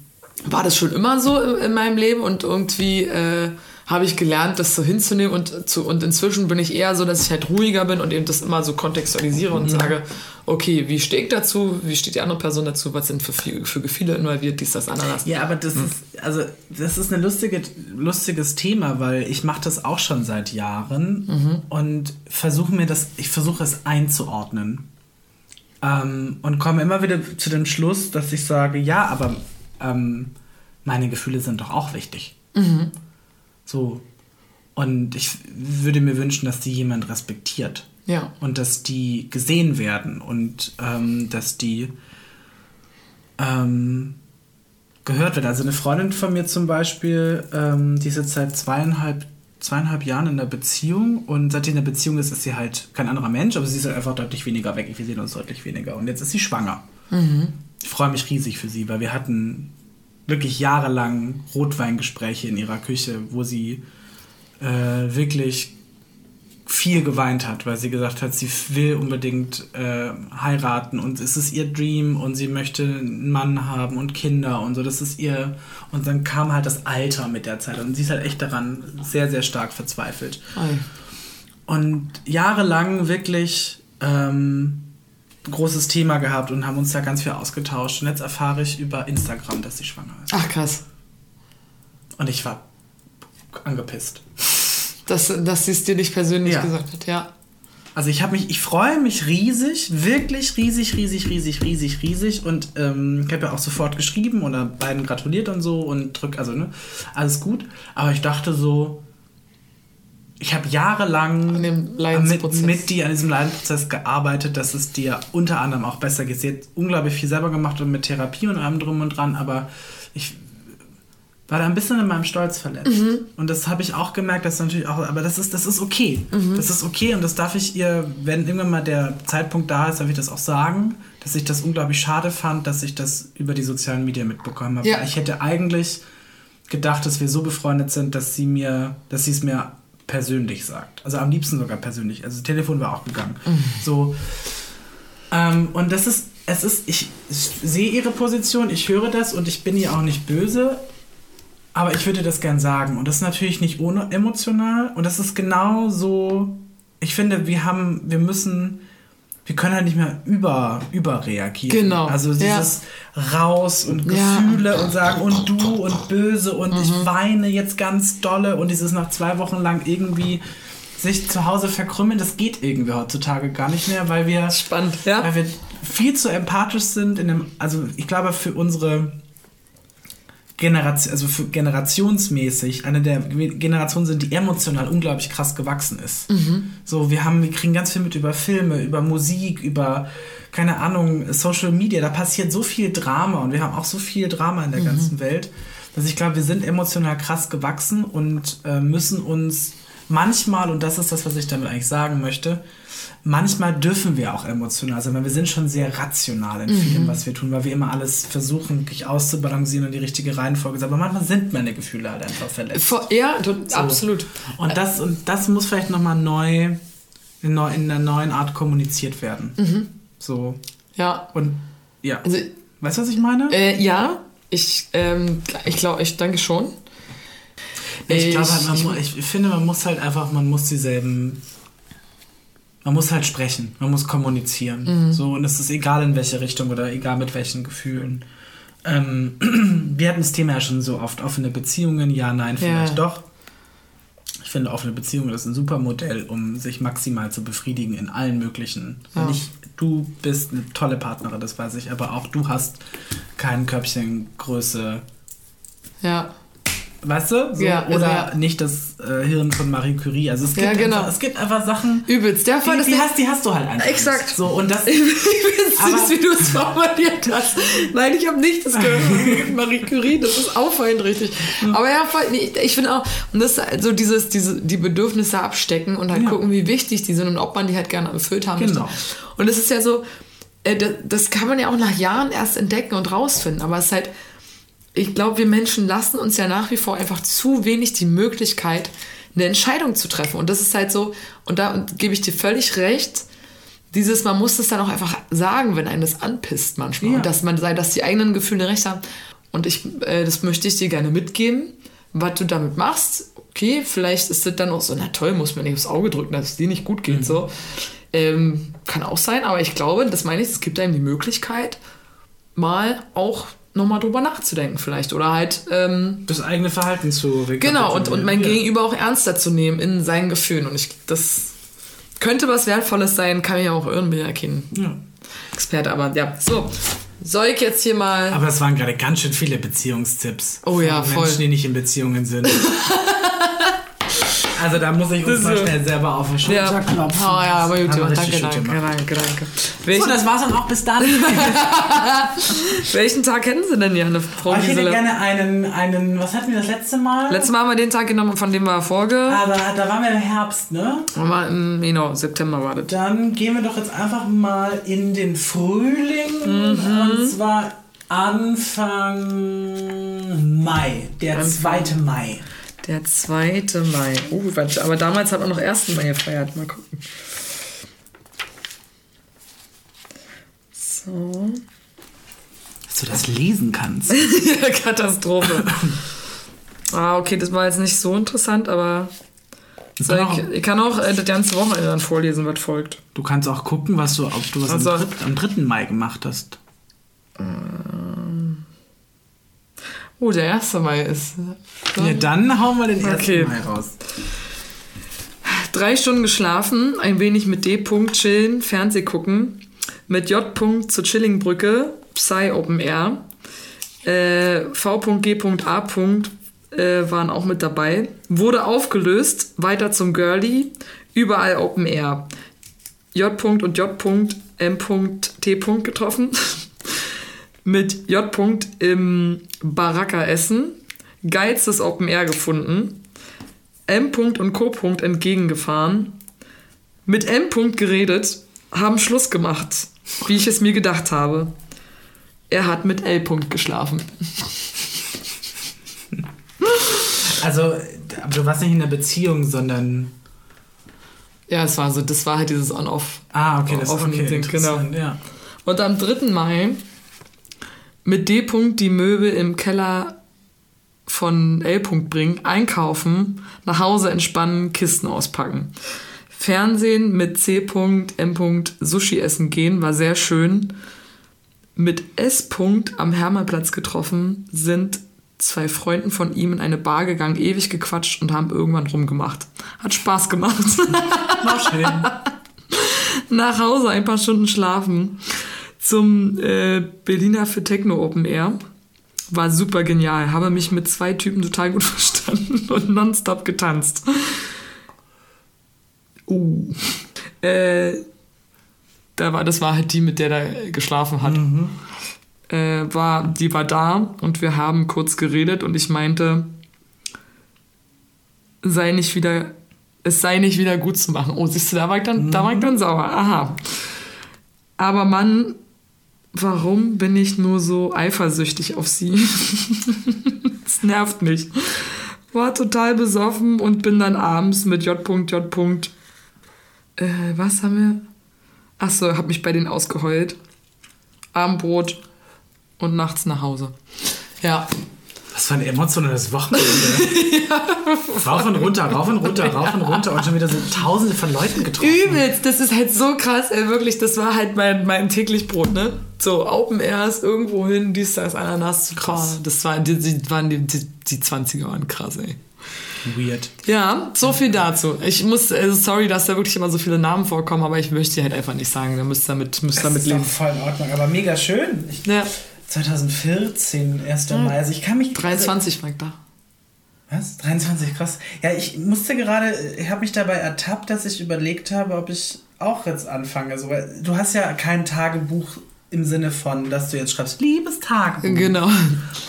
Speaker 2: war das schon immer so in, in meinem Leben und irgendwie äh, habe ich gelernt, das so hinzunehmen und, zu, und inzwischen bin ich eher so, dass ich halt ruhiger bin und eben das immer so kontextualisiere und sage, okay, wie stehe ich dazu, wie steht die andere Person dazu, was sind für, für Gefühle involviert, dies, das, Ananas.
Speaker 1: Ja, aber das ist, also, das ist ein lustige, lustiges Thema, weil ich mache das auch schon seit Jahren und versuche mir das, ich versuche es einzuordnen. Ähm, und komme immer wieder zu dem Schluss, dass ich sage, ja, aber ähm, meine Gefühle sind doch auch wichtig. So. Und ich würde mir wünschen, dass die jemand respektiert.
Speaker 2: Ja.
Speaker 1: Und dass die gesehen werden und ähm, dass die ähm, gehört werden. Also eine Freundin von mir zum Beispiel, ähm, die ist jetzt seit zweieinhalb, zweieinhalb Jahren in der Beziehung und seitdem in der Beziehung ist, ist sie halt kein anderer Mensch, aber sie ist halt einfach deutlich weniger weg. Wir sehen uns deutlich weniger. Und jetzt ist sie schwanger. Ich freue mich riesig für sie, weil wir hatten wirklich jahrelang Rotweingespräche in ihrer Küche, wo sie äh, wirklich viel geweint hat, weil sie gesagt hat, sie will unbedingt äh, heiraten und es ist ihr Dream und sie möchte einen Mann haben und Kinder und so, das ist ihr und dann kam halt das Alter mit der Zeit und sie ist halt echt daran sehr, sehr stark verzweifelt.
Speaker 2: Ei.
Speaker 1: Und jahrelang wirklich ähm, großes Thema gehabt und haben uns da ganz viel ausgetauscht und jetzt erfahre ich über Instagram, dass sie schwanger ist.
Speaker 2: Ach krass,
Speaker 1: Und ich war angepisst.
Speaker 2: dass, dass sie es dir nicht persönlich
Speaker 1: Ja.
Speaker 2: gesagt hat, ja.
Speaker 1: Also ich habe mich, ich freue mich riesig, wirklich riesig, riesig, riesig, riesig, riesig und ähm, ich habe ja auch sofort geschrieben oder beiden gratuliert und so und drück, also ne, alles gut. Aber ich dachte so, ich habe jahrelang mit, mit dir an diesem Leidensprozess gearbeitet, dass es dir unter anderem auch besser geht. Sie hat unglaublich viel selber gemacht und mit Therapie und allem drum und dran, aber ich war da ein bisschen in meinem Stolz verletzt.
Speaker 2: Mhm.
Speaker 1: Und das habe ich auch gemerkt, dass natürlich auch, aber das ist, das ist okay.
Speaker 2: Mhm.
Speaker 1: Das ist okay und das darf ich ihr, wenn irgendwann mal der Zeitpunkt da ist, darf ich das auch sagen, dass ich das unglaublich schade fand, dass ich das über die sozialen Medien mitbekommen habe.
Speaker 2: Ja.
Speaker 1: Ich hätte eigentlich gedacht, dass wir so befreundet sind, dass sie mir, dass sie es mir persönlich sagt. Also am liebsten sogar persönlich. Also das Telefon war auch gegangen. So. Ähm, und das ist, es ist, ich, ich sehe ihre Position, ich höre das und ich bin ihr auch nicht böse, aber ich würde das gern sagen. Und das ist natürlich nicht ohne emotional. Und das ist genau so. Ich finde, wir haben, wir müssen, wir können halt nicht mehr über, überreagieren.
Speaker 2: Genau,
Speaker 1: Also
Speaker 2: ja.
Speaker 1: dieses raus und
Speaker 2: Ja.
Speaker 1: Gefühle und sagen und du und böse und ich weine jetzt ganz dolle und dieses nach zwei Wochen lang irgendwie sich zu Hause verkrümmeln, das geht irgendwie heutzutage gar nicht mehr, weil wir
Speaker 2: Spannend, ja?
Speaker 1: weil wir viel zu empathisch sind in dem, also ich glaube für unsere Generation, also für generationsmäßig eine der Generationen sind, die emotional unglaublich krass gewachsen ist. So, wir haben, wir kriegen ganz viel mit über Filme, über Musik, über keine Ahnung, Social Media. Da passiert so viel Drama und wir haben auch so viel Drama in der ganzen Welt, dass ich glaube, wir sind emotional krass gewachsen und äh, müssen uns manchmal, und das ist das, was ich damit eigentlich sagen möchte, manchmal dürfen wir auch emotional sein, weil wir sind schon sehr rational in vielem, was wir tun, weil wir immer alles versuchen, wirklich auszubalancieren und die richtige Reihenfolge. Aber manchmal sind meine Gefühle halt einfach verletzt.
Speaker 2: Ja, du, absolut.
Speaker 1: Und das, und das muss vielleicht nochmal neu in, einer neuen Art kommuniziert werden. So.
Speaker 2: Ja.
Speaker 1: Und ja.
Speaker 2: Also,
Speaker 1: weißt du, was ich meine?
Speaker 2: äh, ja, ich, ähm, ich glaube, ich denke schon.
Speaker 1: ich glaube
Speaker 2: ich-
Speaker 1: halt, man
Speaker 2: ich-
Speaker 1: mu- ich, finde, man muss halt einfach, man muss dieselben. Man muss halt sprechen, man muss kommunizieren.
Speaker 2: Mhm.
Speaker 1: So, und es ist egal in welche Richtung oder egal mit welchen Gefühlen. Ähm, wir hatten das Thema ja schon so oft, offene Beziehungen, ja, nein, vielleicht
Speaker 2: Ja.
Speaker 1: doch. Ich finde, offene Beziehungen ist ein super Modell, um sich maximal zu befriedigen in allen möglichen.
Speaker 2: Ja.
Speaker 1: Nicht, du bist eine tolle Partnerin, das weiß ich, aber auch du hast kein Körbchen Größe
Speaker 2: Ja.
Speaker 1: Weißt du? So,
Speaker 2: Ja,
Speaker 1: oder
Speaker 2: ja.
Speaker 1: nicht das äh, Hirn von Marie Curie. Also es gibt,
Speaker 2: Ja, genau.
Speaker 1: einfach, es gibt einfach Sachen,
Speaker 2: Übelst. Der Fall
Speaker 1: die, die, hast, die hast du halt einfach.
Speaker 2: Exakt.
Speaker 1: Nicht. So, und das,
Speaker 2: Ich
Speaker 1: Aber-
Speaker 2: süß, wie du es formuliert hast. Nein, ich habe nicht das gehört. Marie Curie, das ist auffallend richtig. Aber ja, voll, nee, ich finde auch, und das ist halt so dieses, diese, die Bedürfnisse abstecken und halt gucken, wie wichtig die sind und ob man die halt gerne erfüllt haben
Speaker 1: Genau.
Speaker 2: möchte. Und es ist ja so, äh, das, das kann man ja auch nach Jahren erst entdecken und rausfinden. Aber es ist halt, ich glaube, wir Menschen lassen uns ja nach wie vor einfach zu wenig die Möglichkeit, eine Entscheidung zu treffen. Und das ist halt so, und da gebe ich dir völlig recht, dieses, man muss es dann auch einfach sagen, wenn einen das anpisst manchmal.
Speaker 1: Ja.
Speaker 2: Und dass man sei, dass die eigenen Gefühle recht haben. Und ich, äh, das möchte ich dir gerne mitgeben, was du damit machst. Okay, vielleicht ist das dann auch so, na toll, muss mir nicht aufs Auge drücken, dass es dir nicht gut geht. So. Ähm, kann auch sein, aber ich glaube, das meine ich, es gibt einem die Möglichkeit, mal auch nochmal drüber nachzudenken vielleicht. Oder halt, ähm,
Speaker 1: das eigene Verhalten zu
Speaker 2: genau, und, und mein
Speaker 1: Ja.
Speaker 2: Gegenüber auch ernster zu nehmen in seinen Gefühlen. Und ich, das könnte was Wertvolles sein, kann ich auch irren, bin ja kein
Speaker 1: Ja.
Speaker 2: Experte, aber ja. So, soll ich jetzt hier mal...
Speaker 1: Aber es waren gerade ganz schön viele Beziehungstipps.
Speaker 2: Oh ja,
Speaker 1: von
Speaker 2: voll.
Speaker 1: Menschen, die nicht in Beziehungen sind. also da muss ich uns
Speaker 2: Das
Speaker 1: mal schnell selber auf den
Speaker 2: ja,
Speaker 1: Schulter klopfen.
Speaker 2: oh, ja, aber gut,
Speaker 1: wir
Speaker 2: danke, danke, danke, danke.
Speaker 1: So,
Speaker 2: Welchen,
Speaker 1: das war's dann auch bis dann.
Speaker 2: welchen Tag kennen Sie denn, Janne, Frau
Speaker 1: Oh, ich hätte gerne einen, einen, was hatten wir das letzte Mal?
Speaker 2: Letztes Mal haben wir den Tag genommen, von dem wir vorge...
Speaker 1: Aber da waren wir im Herbst, ne?
Speaker 2: Mal im, genau, September war das.
Speaker 1: Dann gehen wir doch jetzt einfach mal in den Frühling.
Speaker 2: Mhm.
Speaker 1: Und zwar Anfang Mai. Der
Speaker 2: Anfang.
Speaker 1: 2. Mai.
Speaker 2: Der 2. Mai. Oh, warte, aber damals hat man noch 1. Mai gefeiert. Mal gucken. So.
Speaker 1: Dass du das lesen kannst.
Speaker 2: Katastrophe. ah, okay, das war jetzt nicht so interessant, aber
Speaker 1: kann
Speaker 2: ich, ich kann auch äh, das ganze Wochenende dann vorlesen, was folgt.
Speaker 1: Du kannst auch gucken, was du, ob du was
Speaker 2: Also-
Speaker 1: am, dritt, am 3. Mai gemacht hast.
Speaker 2: Oh, der 1. Mai ist.
Speaker 1: Ja, dann hauen wir den 1.
Speaker 2: Okay.
Speaker 1: Mai raus.
Speaker 2: Drei Stunden geschlafen, ein wenig mit D. -Punkt chillen, Fernseh gucken, mit J. -Punkt zur Chillingbrücke, Psy Open Air, äh, V.G.A. äh, waren auch mit dabei, wurde aufgelöst, weiter zum Girlie, überall Open Air, J. -Punkt und J. -Punkt, M. -Punkt, T. -Punkt getroffen, mit J. -Punkt im Baraka essen, geilstes Open Air gefunden, M. und Co. entgegengefahren, mit M. geredet, haben Schluss gemacht, wie ich es mir gedacht habe. Er hat mit L. geschlafen.
Speaker 1: Also, Aber du warst nicht in einer Beziehung, sondern.
Speaker 2: Ja, es war so, das war halt dieses On-Off.
Speaker 1: Ah, okay, das ist okay,
Speaker 2: Ding, genau.
Speaker 1: ja.
Speaker 2: Und am 3. Mai mit D. die Möbel im Keller von L. bringen, einkaufen, nach Hause entspannen, Kisten auspacken. Fernsehen mit C. M. Sushi essen gehen, war sehr schön. Mit S. am Hermannplatz getroffen, sind zwei Freunden von ihm in eine Bar gegangen, ewig gequatscht und haben irgendwann rumgemacht. Hat Spaß gemacht.
Speaker 1: War schön.
Speaker 2: Nach Hause ein paar Stunden schlafen. Zum äh, Berliner für Techno Open Air. War super genial. Habe mich mit zwei Typen total gut verstanden und nonstop getanzt. Uh. Äh, da war, das war halt die, mit der da geschlafen hat. Äh, war, die war da und wir haben kurz geredet und ich meinte, sei nicht wieder, es sei nicht wieder gut zu machen. Oh, siehst du, da war ich dann, da war ich dann sauer. Aha. Aber Mann, warum bin ich nur so eifersüchtig auf sie? das nervt mich. War total besoffen und bin dann abends mit J. J. Äh, was haben wir? Achso, hab mich bei denen ausgeheult. Abendbrot und nachts nach Hause. Ja,
Speaker 1: Was für ein emotionales Wochenende. Rauf und runter, rauf und runter, rauf und runter und schon wieder so tausende von Leuten getroffen.
Speaker 2: Übelst, das ist halt so krass, ey, wirklich, das war halt mein, mein täglich Brot, ne? So, Open Airs, irgendwo hin, dies, das, Ananas, krass. Das war, die, die, waren die, die, die 20er waren krass, ey.
Speaker 1: Weird.
Speaker 2: Ja, so viel dazu. Ich muss, also sorry, dass da wirklich immer so viele Namen vorkommen, aber ich möchte die halt einfach nicht sagen. Da müsst ihr damit, müsst
Speaker 1: Das
Speaker 2: damit
Speaker 1: ist doch
Speaker 2: leben.
Speaker 1: voll in Ordnung, aber mega schön. Ich,
Speaker 2: Ja,
Speaker 1: 2014, 1. Mai. Also ich kann mich...
Speaker 2: 23 war ich da.
Speaker 1: Was? 23, krass. Ja, ich musste gerade, ich habe mich dabei ertappt, dass ich überlegt habe, ob ich auch jetzt anfange. So, weil du hast ja kein Tagebuch im Sinne von, dass du jetzt schreibst, liebes Tagebuch.
Speaker 2: Genau.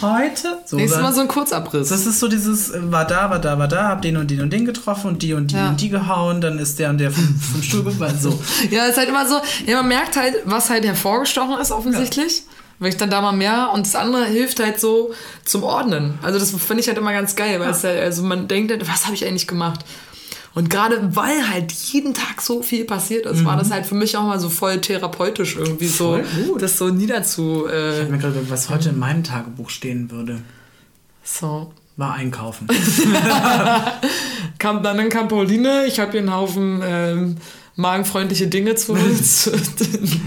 Speaker 1: Heute. So,
Speaker 2: Nächstes Mal so ein Kurzabriss.
Speaker 1: das ist so dieses, äh, war da, war da, war da, hab den und den und den getroffen und die und die
Speaker 2: Ja.
Speaker 1: und die gehauen, dann ist der und der vom, vom Stuhl gefallen. So.
Speaker 2: Ja, ist halt immer so, ja, man merkt halt, was halt hervorgestochen ist offensichtlich. Wenn ich dann da mal mehr und das andere hilft halt so zum Ordnen. Also das finde ich halt immer ganz geil, weil es halt, also man denkt halt, was habe ich eigentlich gemacht? Und gerade weil halt jeden Tag so viel passiert ist, war das halt für mich auch mal so voll therapeutisch irgendwie so,
Speaker 1: Voll gut.
Speaker 2: das so niederzu,
Speaker 1: Ich
Speaker 2: äh,
Speaker 1: hab mir gerade, was heute in meinem Tagebuch stehen würde,
Speaker 2: so.
Speaker 1: war einkaufen.
Speaker 2: Kam, dann kam Pauline, ich habe ihr einen Haufen ähm, magenfreundliche Dinge zu, zu,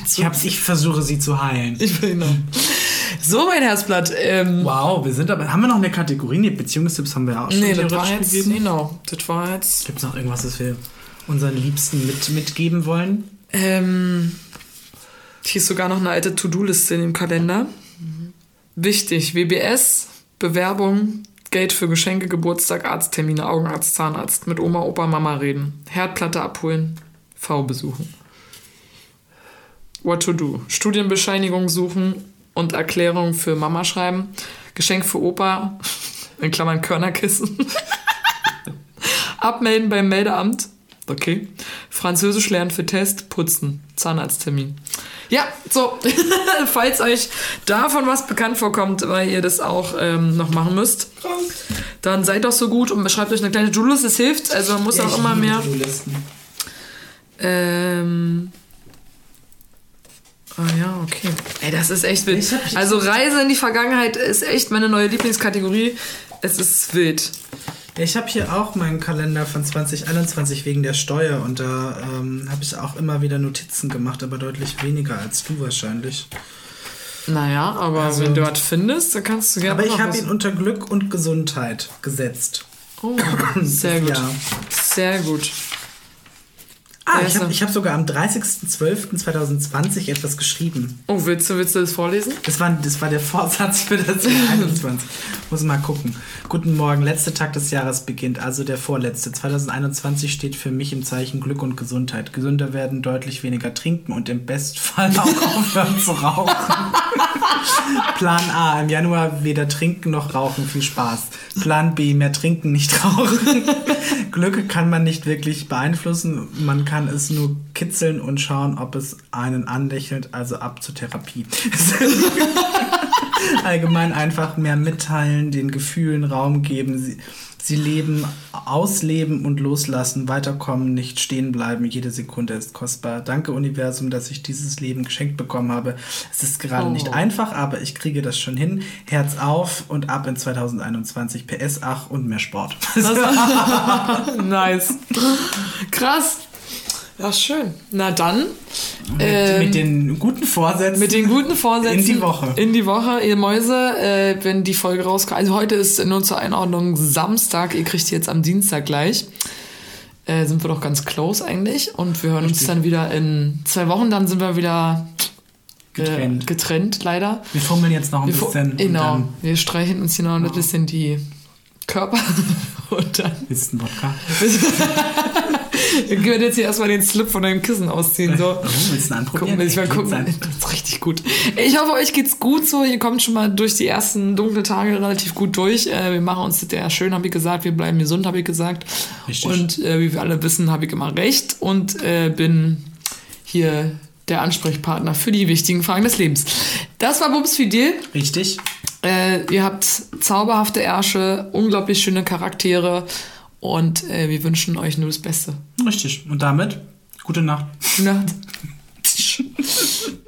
Speaker 1: Ich, hab's, ich versuche sie zu heilen.
Speaker 2: ich will noch. So, mein Herzblatt. Ähm,
Speaker 1: Wow, wir sind aber. Haben wir noch eine Kategorie? Nee, Beziehungstipps haben wir ja auch schon
Speaker 2: Nee, das war jetzt,
Speaker 1: gegeben.
Speaker 2: genau, das war jetzt.
Speaker 1: Gibt es noch irgendwas, das wir unseren Liebsten mit, mitgeben wollen?
Speaker 2: Ähm, hier ist sogar noch eine alte To-Do-Liste in dem Kalender. Wichtig, WBS, Bewerbung, Geld für Geschenke, Geburtstag, Arzttermine, Augenarzt, Zahnarzt, mit Oma, Opa, Mama reden, Herdplatte abholen, V besuchen. What to do? Studienbescheinigung suchen und Erklärung für Mama schreiben, Geschenk für Opa, in Klammern Körnerkissen, abmelden beim Meldeamt, okay, Französisch lernen für Test, putzen, Zahnarzttermin. Ja, so, falls euch davon was bekannt vorkommt, weil ihr das auch ähm, noch machen müsst, dann seid doch so gut und schreibt euch eine kleine To-Do-List, es hilft, also man muss auch immer mehr. Ähm. Ah ja, okay. Ey, das ist echt wild. Also Reise in die Vergangenheit ist echt meine neue Lieblingskategorie. Es ist wild.
Speaker 1: Ich habe hier auch meinen Kalender von 2021 wegen der Steuer und da ähm, habe ich auch immer wieder Notizen gemacht, aber deutlich weniger als du wahrscheinlich.
Speaker 2: Naja, aber
Speaker 1: Also-
Speaker 2: wenn du was findest, dann kannst du gerne
Speaker 1: Aber ich habe ihn unter Glück und Gesundheit gesetzt.
Speaker 2: Oh, sehr gut.
Speaker 1: Ja.
Speaker 2: Sehr gut.
Speaker 1: Ah,
Speaker 2: Ja,
Speaker 1: ich habe hab sogar am 30.12.2020 etwas geschrieben.
Speaker 2: Oh, willst du, willst du das vorlesen?
Speaker 1: Das war, das war der Vorsatz für das Jahr 21. Muss mal gucken. Guten Morgen, letzter Tag des Jahres beginnt, also der vorletzte. 2021 steht für mich im Zeichen Glück und Gesundheit. Gesünder werden, deutlich weniger trinken und im Bestfall auch aufhören zu rauchen. Plan A, im Januar weder trinken noch rauchen, viel Spaß. Plan B, mehr trinken, nicht rauchen. Glück kann man nicht wirklich beeinflussen, man kann es nur kitzeln und schauen, ob es einen anlächelt, also ab zur Therapie. allgemein einfach mehr mitteilen, den Gefühlen Raum geben, sie, sie leben, ausleben und loslassen, weiterkommen, nicht stehen bleiben. Jede Sekunde ist kostbar. Danke Universum, dass ich dieses Leben geschenkt bekommen habe. Es ist gerade
Speaker 2: Oh.
Speaker 1: nicht einfach, aber ich kriege das schon hin. Herz auf und ab in 2021. PS, ach und mehr Sport.
Speaker 2: nice. Krass. Ja, schön. Na dann.
Speaker 1: mit,
Speaker 2: ähm,
Speaker 1: mit den guten Vorsätzen.
Speaker 2: Mit den guten Vorsätzen.
Speaker 1: In die Woche.
Speaker 2: In die Woche, ihr Mäuse, äh, wenn die Folge rauskommt. Also heute ist nur zur Einordnung Samstag. Ihr kriegt die jetzt am Dienstag gleich. Äh, sind wir doch ganz close eigentlich. Und wir hören uns
Speaker 1: Richtig.
Speaker 2: dann wieder in zwei Wochen. Dann sind wir wieder äh,
Speaker 1: Getrennt.
Speaker 2: getrennt, leider.
Speaker 1: Wir fummeln jetzt noch ein
Speaker 2: Wir
Speaker 1: bisschen.
Speaker 2: genau. Wir streichen uns hier noch ein bisschen die Körper. und dann
Speaker 1: ist ein Wodka.
Speaker 2: wir werden jetzt hier erstmal den Slip von deinem Kissen ausziehen. So.
Speaker 1: Oh, willst du einen anprobieren?
Speaker 2: Gucken, ich mal gucken. Das ist richtig gut. Ich hoffe, euch geht's gut so. Ihr kommt schon mal durch die ersten dunklen Tage relativ gut durch. Äh, wir machen uns das ja schön, habe ich gesagt. Wir bleiben gesund, habe ich gesagt.
Speaker 1: Richtig.
Speaker 2: Und äh, wie wir alle wissen, habe ich immer recht und äh, bin hier der Ansprechpartner für die wichtigen Fragen des Lebens. Das war Bums Fidel.
Speaker 1: Richtig.
Speaker 2: Äh, ihr habt zauberhafte Ärsche, unglaublich schöne Charaktere und äh, wir wünschen euch nur das Beste.
Speaker 1: Richtig. Und damit, gute Nacht.
Speaker 2: Gute Nacht.